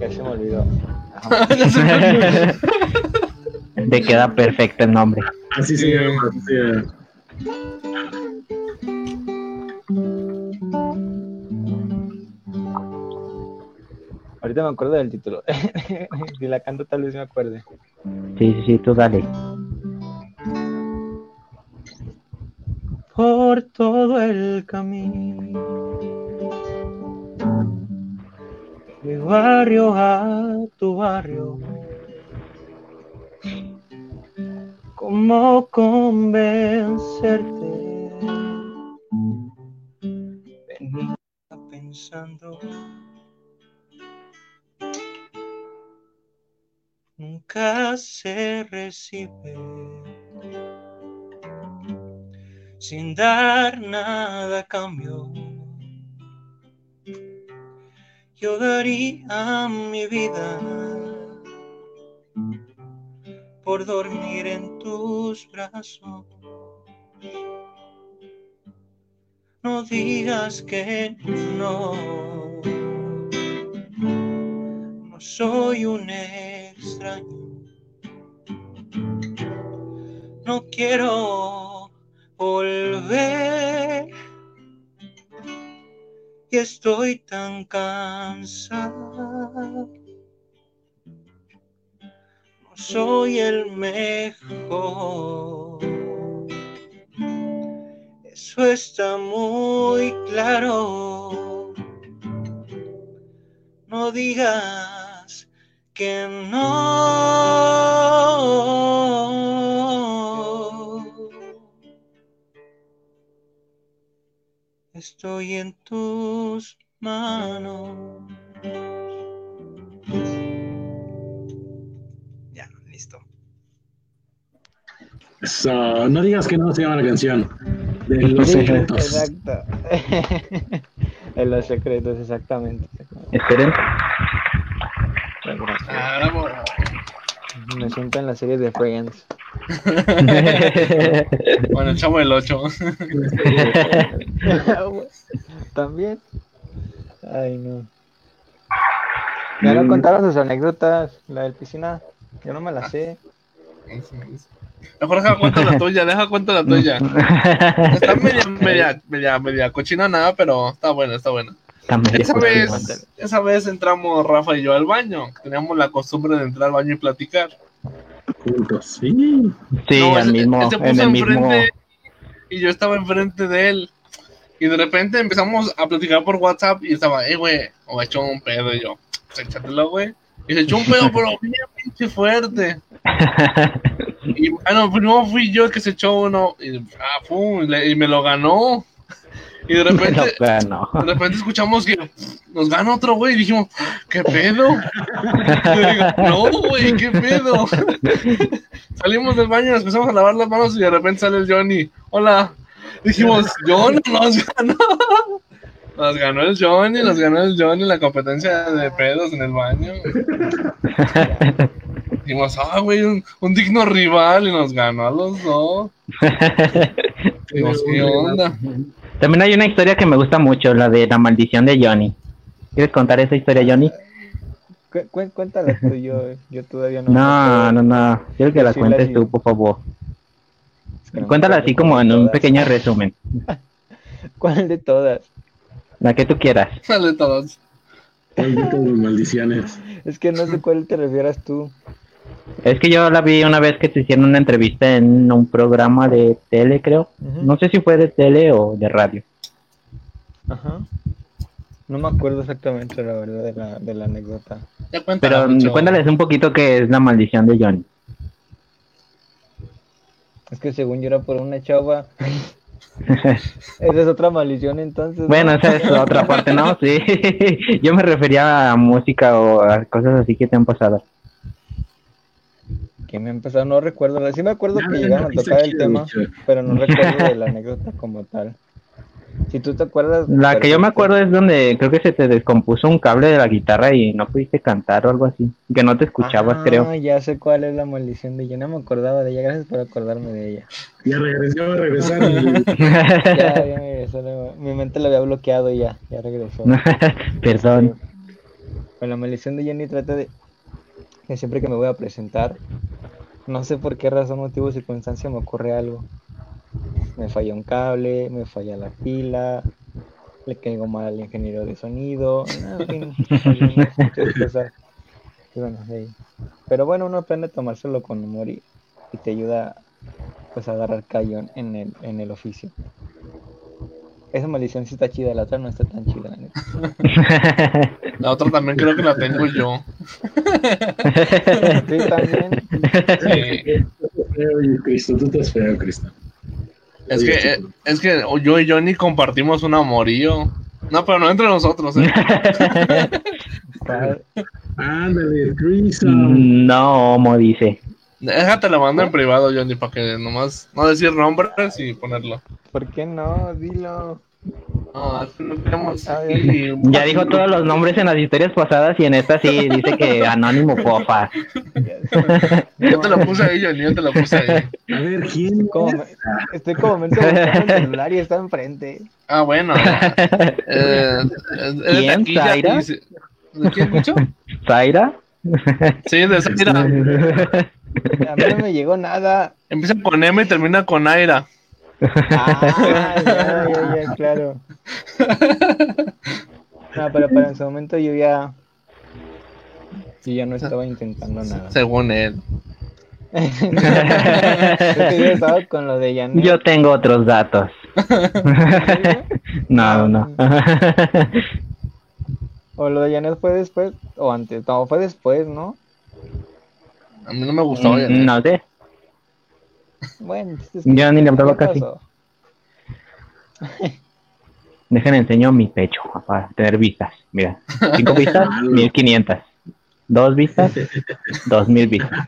Ya se me olvidó. Te queda perfecto el nombre. Así se llama. así se llama. Ahorita me acuerdo del título. si la canto, tal vez me acuerde. Sí, sí, sí, tú dale. Por todo el camino. Mi barrio a tu barrio. ¿Cómo convencerte? Venía pensando. Nunca se recibe sin dar nada a cambio. Yo daría mi vida por dormir en tus brazos. No digas que no. No soy un extraño. No quiero volver. Y estoy tan cansado. No soy el mejor. Eso está muy claro. No digas que no. Estoy en tus manos. Ya, listo. Eso, no digas que no se llama la canción. De los secretos. Exacto. en los secretos, exactamente. Esperen. Ah. Me siento en la serie de Friends. Bueno, el chavo del 8. También. Ay, no. Ya no contaron sus anécdotas, la del piscina. Yo no me la sé. Mejor deja cuenta la tuya, deja cuenta la tuya. Está media, media, media, media cochina nada, pero está buena, está buena. Esa vez, esa vez entramos Rafa y yo al baño. Teníamos la costumbre de entrar al baño y platicar. Juntos, sí. Sí, No, al mismo, él se en puso el mismo. y yo estaba enfrente de él. Y de repente empezamos a platicar por WhatsApp y estaba, eh, güey, o me echó un pedo. Y yo, pues échatelo, güey. Y se echó un pedo, pero bien pinche fuerte. Y bueno, primero fui yo el que se echó uno. Y, ah, pum, y, le- y me lo ganó. Y de repente, de repente escuchamos que nos gana otro güey y dijimos, ¿qué pedo? Digo, no, güey, ¿qué pedo? Salimos del baño, nos empezamos a lavar las manos y de repente sale el Johnny. Hola. Dijimos, Johnny nos ganó. Nos ganó el Johnny, nos ganó el Johnny la competencia de pedos en el baño. Dijimos, ah, güey, un, un digno rival y nos ganó a los dos. Dijimos, ¿qué onda? También hay una historia que me gusta mucho, la de la maldición de Johnny. ¿Quieres contar esa historia, Johnny? Cu- cu- cuéntala tú, yo, yo todavía no. No, no, no. Quiero que la Sí, la cuentes tú, por favor. Es que no me Cuéntala así como en un pequeño resumen. ¿Cuál de todas? La que tú quieras. Hay de todas las maldiciones. Es que no sé cuál te refieras tú. Es que yo la vi una vez que te hicieron una entrevista en un programa de tele, creo. No sé si fue de tele o de radio. Ajá. No me acuerdo exactamente, la verdad, de la, de la anécdota. Ya Pero cuéntales un poquito qué es la maldición de Johnny. Es que según yo era por una chava. Esa es otra maldición entonces. ¿no? Bueno, esa es la otra parte, ¿no? Sí. Yo me refería a música o a cosas así que te han pasado. Que me empezó, no recuerdo. Sí me acuerdo que llegaron a está tocar el tema, pero no recuerdo de la anécdota como tal. Si tú te acuerdas. La que yo me acuerdo es donde creo que se te descompuso un cable de la guitarra y no pudiste cantar o algo así. Que no te escuchabas, Ah, creo. ya sé cuál es la maldición de ella. No me acordaba de ella. Gracias por acordarme de ella. Ya regresó, regresaron. y- Ya, ya regresó, Mi mente la había bloqueado y ya. Ya regresó. Perdón. Con la maldición de Jenny trata de siempre que me voy a presentar, no sé por qué razón, motivo o circunstancia me ocurre algo. Me falla un cable, me falla la pila, le caigo mal al ingeniero de sonido, en fin. Pero bueno, uno aprende a tomárselo con humor y, te ayuda pues a agarrar callo en el, en el oficio. Esa maldición sí está chida, la otra no está tan chida. la otra también creo que la tengo yo. Sí, también. Sí. Cristo, tú estás feo, Cristo. Es que, eh, es que yo y Johnny compartimos un amorío. No, pero no entre nosotros, ¿eh? Ándale, Cristo. no, como dice. Déjate la mando en privado, Johnny, para que nomás no decir nombres y ponerlo. ¿Por qué no? Dilo. No, no queremos. A ver. y- Ya dijo todos los nombres en las historias pasadas y en esta sí dice que anónimo pofa. Yo te lo puse ahí, Johnny, yo te lo puse ahí. A ver, ¿quién? Como estoy como me buscando el celular y está enfrente. Ah, bueno. Eh, es de ¿Quién? ¿Zaira? y se- ¿De quién, mucho? ¿Zaira? Sí, de Zaira. A mí no me llegó nada. Empieza con M y termina con Aira. Ah, ya, ya, ya, claro. No, pero para en su momento yo ya. Yo ya no estaba intentando nada. Según él. Yo estaba con lo de Janet. Yo tengo otros datos. No, no. O lo de Janet fue después, o antes. No, fue después, ¿no? A mí no me gustó. Janet. Mm, No sé. Bueno, entonces, Yo ni le hablaba ¿qué casi. Dejen enseño mi pecho para tener vistas. Mira, cinco vistas, mil quinientas. Dos vistas, dos mil vistas.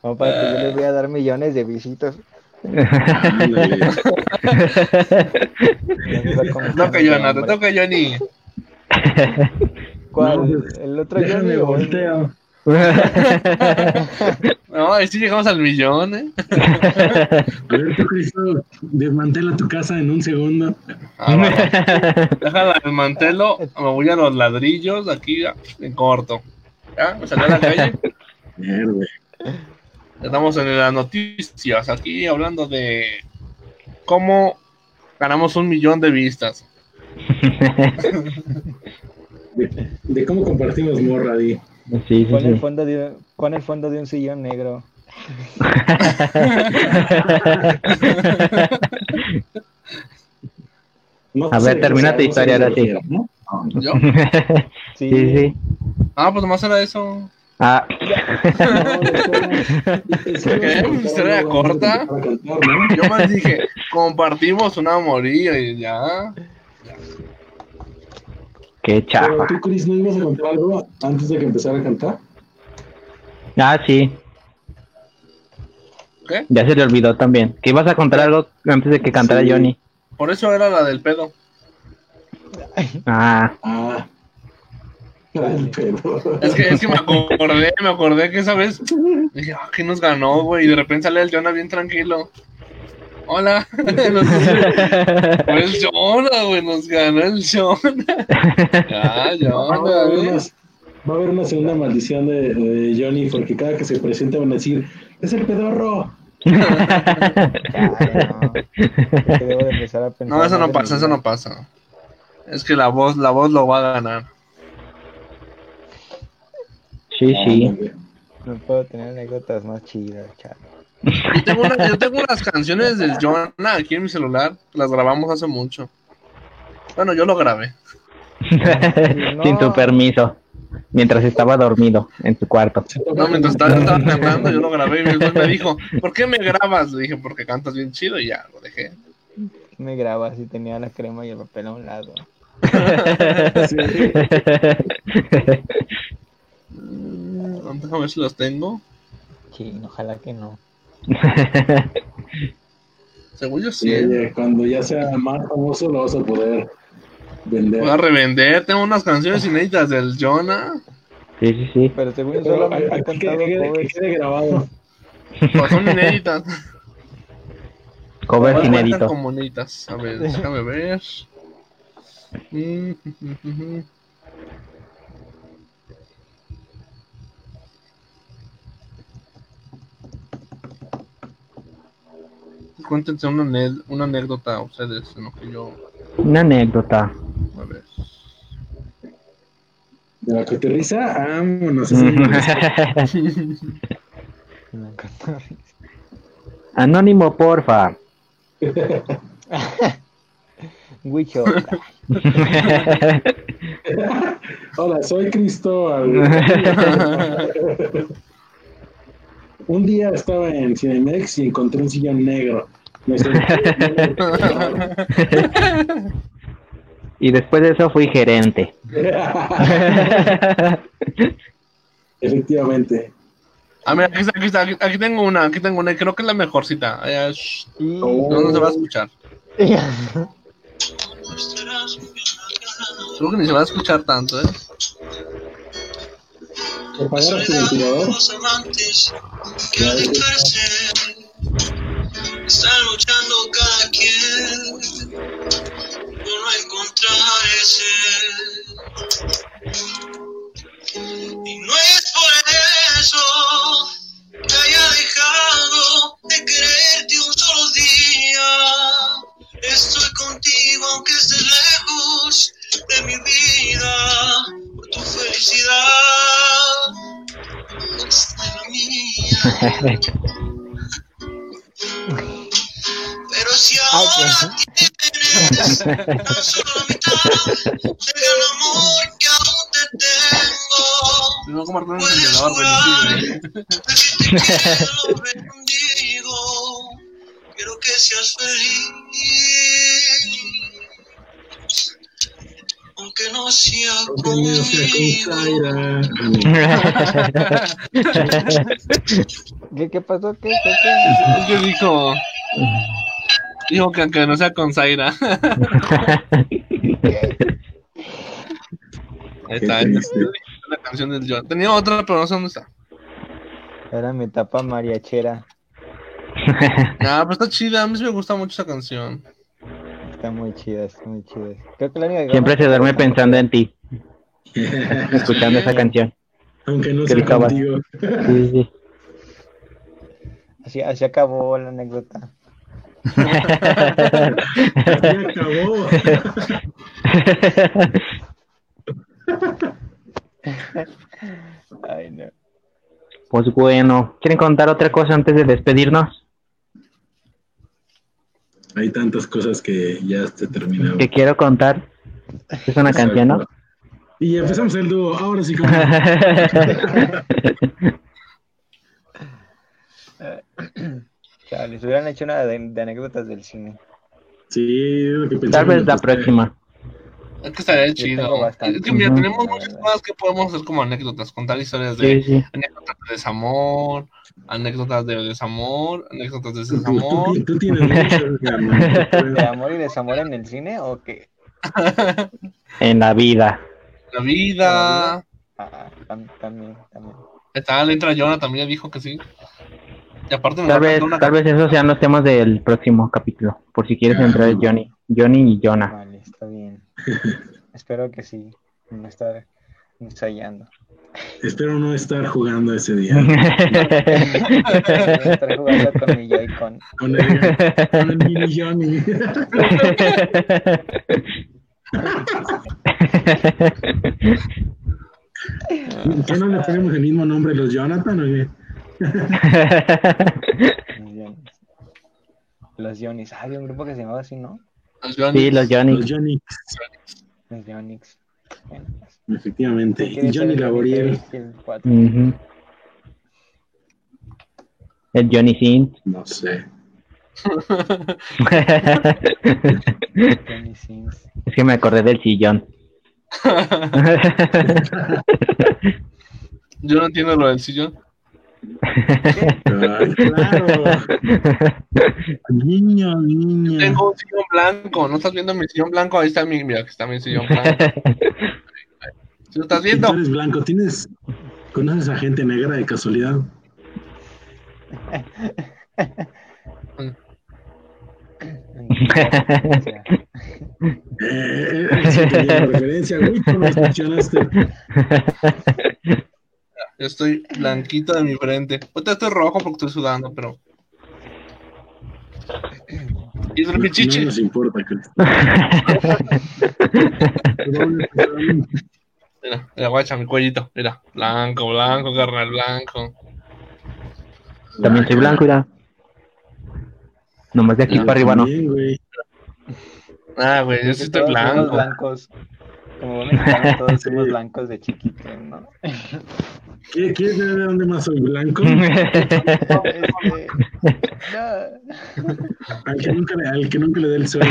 Como para que yo les voy a dar millones de visitas. Ándale. Ya se va como- Te toca, Jonah, te toca, Johnny. ¿Cuál? ¿El otro Johnny volteo. No, ahí sí llegamos al millón, ¿eh? Cristo, desmantela tu casa en un segundo. Ah. Déjala el mantelo, me voy a los ladrillos aquí en corto. ¿Ya? Me salí a la calle. Mierda. Estamos en las noticias aquí hablando de cómo ganamos un millón de vistas. De, de cómo compartimos morra, di. Sí, sí, Con el fondo de, con el fondo de un sillón negro. No A ver, termina tu historia, ahora sí. ¿Yo? Sí, Sí, sí. Ah, pues nomás era eso. Ah, ¿Qué? ¿Historia corta? Yo más dije, compartimos una moría y ya. qué Pero chafa. tú, Chris, ¿no ibas a contar algo antes de que empezara a cantar? Ah, sí. ¿Qué? Ya se le olvidó también. Que ibas a contar algo antes de que cantara Sí. Johnny. Por eso era la del pedo. Ah, Ah. El. Es que, es que me acordé, me acordé que esa vez dije, ah, ¿qué nos ganó, güey? Y de repente sale el Jonah bien tranquilo. Hola. Fue el Jonah, güey, nos ganó el Jonah. Ya, Va a, Jonah, haber güey. una, va a haber una segunda maldición de, de Johnny porque cada que se presenta van a decir, es el pedorro. No. Es que debo de empezar a pensar No, eso no pasa, eso no pasa. Es que la voz, la voz lo va a ganar. Sí, sí. Ándale. No puedo tener anécdotas más chidas, chaval. Yo tengo, una- yo tengo unas canciones del Jonah aquí en mi celular. Las grabamos hace mucho. Bueno, yo lo grabé. Sin tu permiso. Mientras estaba dormido en su cuarto. No, mientras estaba, estaba cantando, yo lo grabé y después me dijo, ¿por qué me grabas? Le dije, porque cantas bien chido y ya, lo dejé. Me grabas y tenía la crema y el papel a un lado. Mm, Déjame ver si los tengo. Sí, ojalá que no. Según yo Sí. ¿eh? oye, cuando ya sea más famoso lo vas a poder vender. Voy a revender. Tengo unas canciones inéditas del Jonah. Sí, sí, sí. Pero según yo he aquí que, cantado que quede- grabado. Pues son inéditas. Covers inéditos. como inéditas. A ver, déjame ver. Mm, Cuéntense una, una anécdota a ustedes en lo que yo. Una anécdota. A ver. De la coterriza, vámonos. Encantó. Anónimo, porfa. Wicho. Hola, soy Cristóbal. un día estaba en Cinemex y encontré un sillón negro. Me y después de eso fui gerente. Efectivamente. Ah, mira, aquí está, aquí está, aquí, aquí tengo una, aquí tengo una, y creo que es la mejor cita. Oh. no se va a escuchar. Creo que ni se va a escuchar tanto, ¿eh? ¿Apagaras tu ventilador? Los amantes que al dejarse están luchando cada quien por no encontrar ese. Y no es por eso que haya dejado de quererte un solo día. Estoy contigo aunque estés lejos de mi vida por tu felicidad. La mía. Pero si ahora tienes tan solo la mitad del amor que aún te tengo. No como el Puedes jurar buenísimo, de que te quiero bendigo. Quiero que seas feliz. Aunque no sea Aunque no sea con. ¿Qué, ¿Qué pasó? ¿Qué? ¿Qué? qué? Es que dijo. Dijo que aunque no sea con Zaira. Ahí está, esta es la canción del John. Tenía otra, pero no sé dónde está. Era mi etapa mariachera. Ah, pero está chida. A mí sí me gusta mucho esa canción. Está muy chida, está muy chida. Creo que la única que Siempre se duerme pensando en ti, escuchando esa canción. Aunque no sea contigo. Sí, sí. Así, así acabó la anécdota. Ya acabó. Ay, no. Pues bueno, ¿quieren contar otra cosa antes de despedirnos? Hay tantas cosas que ya se terminaron. Que quiero contar. Es una canción, ¿no? Y empezamos el dúo. Ahora sí, como. Chale, si hubieran hecho una de, de anécdotas del cine. Sí, es lo que Tal vez la próxima. Es que estaría chido. bastante. Es que mira, tenemos muchas cosas que podemos hacer como anécdotas, contar historias de Sí, sí. anécdotas de desamor, anécdotas de desamor, anécdotas de Tú, tú- desamor. tú- tú tienes mucho, carnal. ¿De amor y desamor en el cine o qué? En la vida. La vida. Ah, tam- también, también. Está, le entra Jonah también dijo que sí. Y aparte Tal vez, una tal vez esos sean los temas del próximo capítulo. Por si quieres entrar Johnny. Johnny y Jonah. Espero que sí. No estar ensayando. Espero no estar jugando ese día. Estar jugando con mi Joy-Con. Con el, con el mini Johnny. ¿Qué no le ponemos el mismo nombre los Jonathan? o qué? Los. Ah, había un grupo que se llamaba así, ¿no? Los Johnny. sí, los Johnny. Los Johnny, Los. Bueno, efectivamente. ¿quién Y es Johnny el Laboriel, el Johnny Sins. no sé. Es que me acordé del sillón. Yo no entiendo lo del sillón. Ay, claro. Niño, niño. Tengo un sillón blanco. ¿No estás viendo mi sillón blanco? Ahí está mi, mira, aquí está mi sillón blanco. ¿Sí lo estás viendo? tú eres blanco, ¿tienes, ¿conoces a gente negra de casualidad? O sea, Eh, eh, una referencia, güey, ¿cómo lo mencionaste? Yo estoy blanquito de mi frente. Ahorita estoy rojo porque estoy sudando, pero. ¿Y es el No pichichi? nos importa. Mira, mira, guacha, mi cuellito. Mira, blanco, blanco, carnal, blanco. También soy blanco, mira. Nomás de aquí Yo para arriba no. güey. Ah, güey, yo sí estoy blanco. blancos. Como todos somos blancos de chiquitos, ¿no? ¿Qué- ¿Quieres ver de dónde más soy blanco? Este, no. Al que nunca le, al que nunca le dé el sol.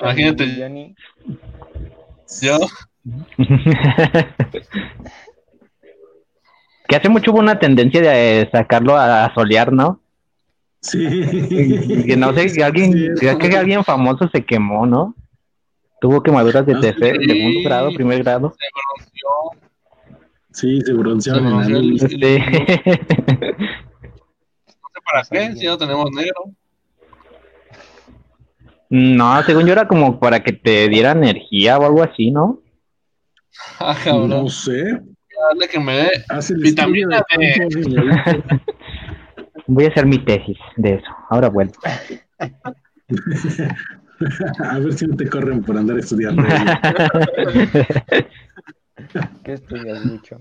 Imagínate. Johnny, Yo, que hace mucho hubo una tendencia de sacarlo a solear, ¿no? Sí. Y que no sé, que alguien, Sí, creo que alguien famoso se quemó, ¿no? Tuvo quemaduras de Ah, tercer, sí. segundo grado, primer grado. se bronceó. Sí, se bronceó el- luz. Sí. No sé para qué, si no tenemos negro. No, según yo era como para que te diera energía o algo así, ¿no? Ah, cabrón. No sé. Dale que me dé. El Vitamina señorita. Voy a hacer mi tesis de eso. Ahora vuelvo. A ver si no te corren por andar estudiando. ¿qué estudias mucho?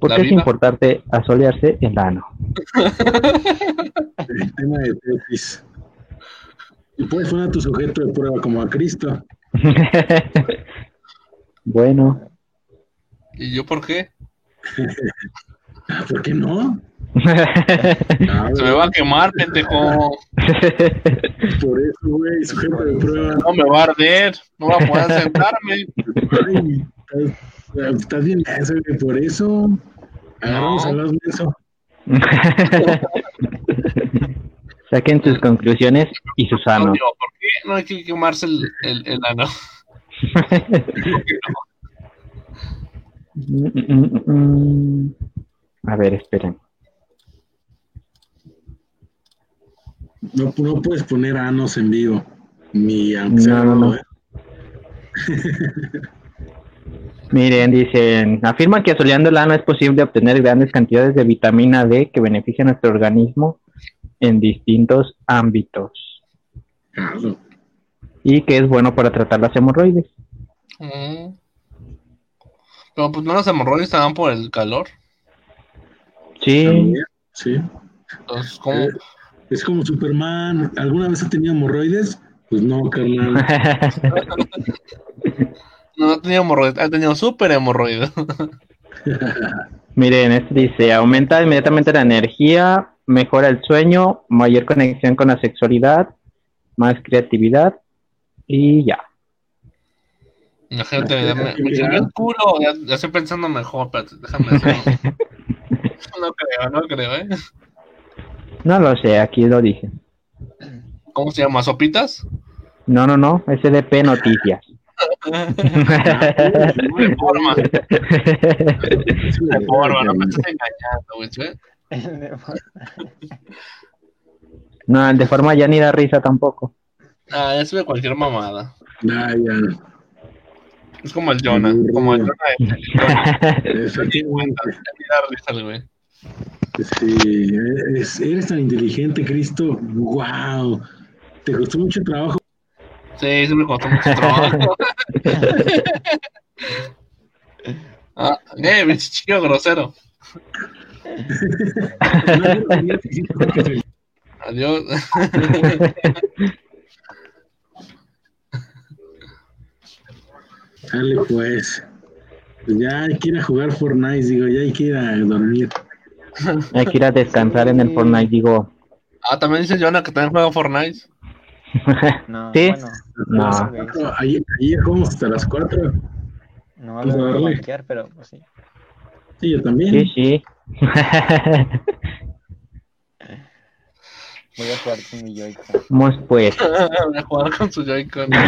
¿Por qué es importante asolearse el ano? El tema de tesis. Y puedes poner a tu sujeto de prueba como a Cristo. bueno. ¿Y yo por qué? ¿Por qué no? Se me va a quemar, pendejo. Por eso, güey, sujeto de prueba. No me va a arder. No va a poder sentarme. Ay, estás, bien menso, güey, por eso. Agarramos No. a los menso. Saquen sus conclusiones y sus No, anos. ¿por qué no hay que quemarse el, el, el ano? A ver, esperen. No, no puedes poner anos en vivo. Ni aunque sea No, no, ¿eh? Miren, dicen, afirman que asoleando el ano es posible obtener grandes cantidades de vitamina D que beneficia a nuestro organismo en distintos ámbitos Claro. y que es bueno para tratar las hemorroides. Mm. Pero pues no los hemorroides se dan por el calor. Sí, También, Sí. Entonces, ¿cómo? Eh, Es como Superman. ¿Alguna vez ha tenido hemorroides? Pues no, carnal. No ha tenido hemorroides, ha tenido súper hemorroides. Miren, este dice, aumenta inmediatamente la energía, mejora el sueño, mayor conexión con la sexualidad, más creatividad y ya. Imagínate, ya me, me sirvió el culo. Ya, ya estoy pensando mejor, espérate, déjame decirlo. No creo, no creo, ¿eh? No lo sé, aquí lo dije. ¿Cómo se llama? ¿Sopitas? No, no, no, SDP Noticias. De forma, de De forma, no me estás engañando, güey. no, el de forma ya ni da risa tampoco. Ah, eso de cualquier mamada. Ah, ya. Es como el Jonah, como el Jonah de. Ni da risa güey. Sí, es- eres tan inteligente, Cristo. ¡Wow! ¿Te costó mucho trabajo Sí, siempre costó mucho trabajo. ah, eh, chico grosero. Adiós. Dale, pues. Pues ya hay que ir a jugar Fortnite, digo, ya hay que ir a dormir. Hay que ir a descansar en el Fortnite, digo. Ah, también dice Jonah que también juega Fortnite. No, Sí. bueno, No. Ayer, ayer jugamos hasta las 4. no Vamos a lo voy a darle. banquear, pero pues sí. Sí, yo también. Sí, sí. Voy a jugar con mi Joy-Con. Vamos pues. Voy a jugar con su Joy-Con. Voy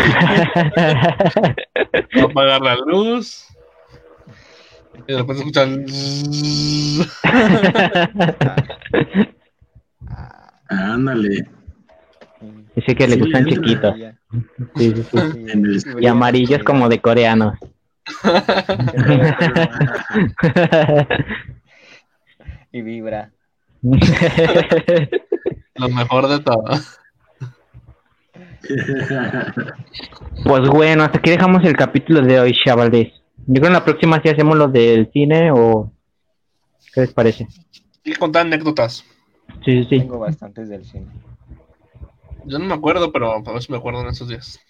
a apagar la luz. Y de repente escuchan. Ándale. Dice que le Sí, gustan chiquitos. Sí, sí, Y amarillos como de coreanos. Y vibra. Lo mejor de todo. Pues bueno, hasta aquí dejamos el capítulo de hoy, chavales. Yo creo que en la próxima sí hacemos lo del cine o... ¿Qué les parece? Que contar anécdotas. Sí, sí, sí. Tengo bastantes del cine. Yo no me acuerdo, pero a ver si me acuerdo en estos días.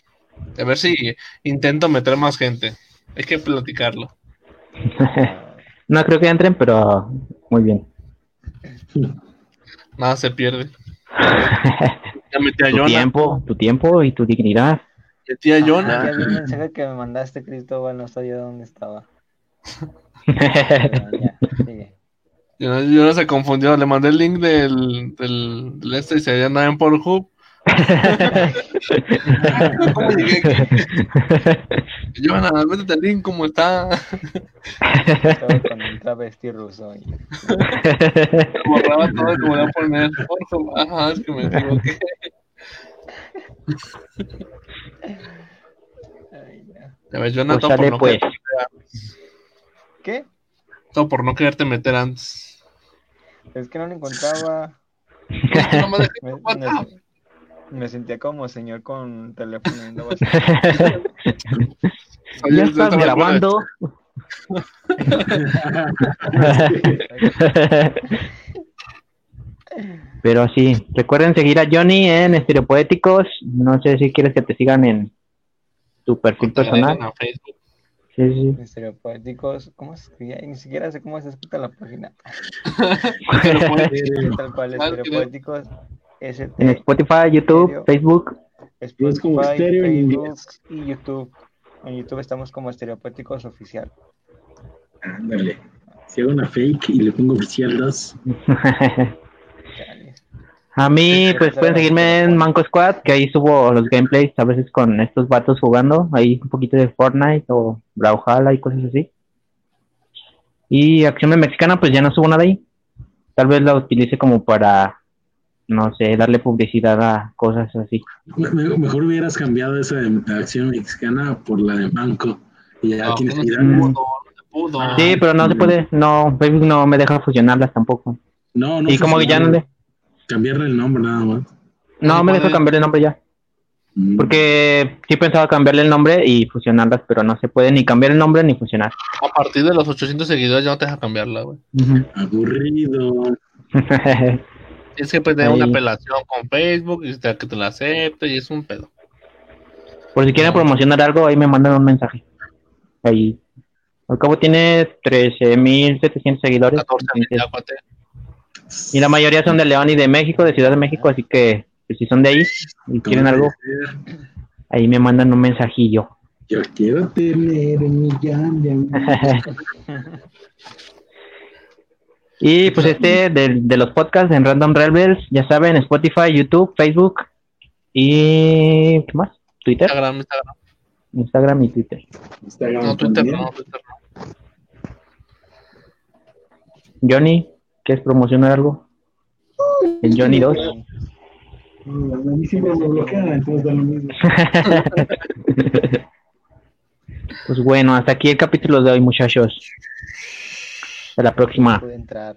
A ver si intento meter más gente. Hay que platicarlo. no creo que entren, pero muy bien. Nada se pierde. Ya metí a tu Jonah. tiempo, tu tiempo y tu dignidad. Metí a Ah, Jonah. ya vi el mensaje que me mandaste, Cristóbal, no sabía dónde estaba. Pero ya, sigue. Jonah, Jonah se confundió. Le mandé el link del, del, del este y se andaba en Pornhub. ¿Cómo llegué aquí? Jonah, métete el link, ¿cómo está? Estaba con un travesti ruso. Y... Borraba todo y me voy a poner Pornhub. Ajá, es que me equivoqué. Ay. Ya ves, Jonah, Pues sale no pues. ¿Qué? Todo por no quererte meter antes. Es que no lo encontraba. No me sentía como señor con teléfono ya estás grabando. Pero sí, recuerden seguir a Johnny en Estereopoéticos. No sé si quieres que te sigan en tu perfil personal. en Facebook. Sí, sí. Estereopoéticos, ¿cómo se escribía? Ni siquiera sé cómo se escribe la página. Tal cual, estereopoéticos. ST, En Spotify, YouTube. Facebook. Es como Spotify, Facebook y YouTube. En YouTube estamos como Estereopoéticos Oficial. Ándale. Si hago una fake y le pongo oficial 2. A mí, pues pueden seguirme en Manco Squad, que ahí subo los gameplays a veces con estos vatos jugando. Ahí un poquito de Fortnite o Brawlhalla y cosas así. Y Acción de Mexicana, pues ya no subo nada ahí. Tal vez la utilice como para, no sé, darle publicidad a cosas así. Me- me- mejor hubieras cambiado esa de acción mexicana por la de Banco. Y ya No. Sí, pero no se puede, no, Facebook no me deja fusionarlas tampoco. No, no. Y como que ya no le, Cambiarle el nombre nada más. no me deja puede. cambiar el nombre ya. Mm. Porque sí pensaba cambiarle el nombre y fusionarlas, pero no se puede ni cambiar el nombre ni fusionar. A partir de los 800 seguidores ya no te deja cambiarla, güey. Aburrido. Tienes que pues, tener Ahí. una apelación con Facebook y te- que te la acepte y es un pedo. Por si quieren promocionar algo, ahí me mandan un mensaje. Ahí. Al cabo tiene 13.700 seguidores. 14 mil, entonces- ya, cuate. Y la mayoría son de León y de México, de Ciudad de México, así que pues, si son de ahí y quieren algo, ahí me mandan un mensajillo. Yo quiero tener amigos. y pues este de, de los podcasts en Random Rebels, ya saben, Spotify, YouTube, Facebook y ¿qué más? Twitter, Instagram, Instagram. Instagram y Twitter. Instagram No, Twitter también. no, Twitter no. Johnny, ¿quieres promocionar algo? El Johnny 2. Mm, A mí siempre me bloquean, entonces da lo mismo. Pues bueno, hasta aquí el capítulo de hoy, muchachos. Hasta la próxima. Entrar.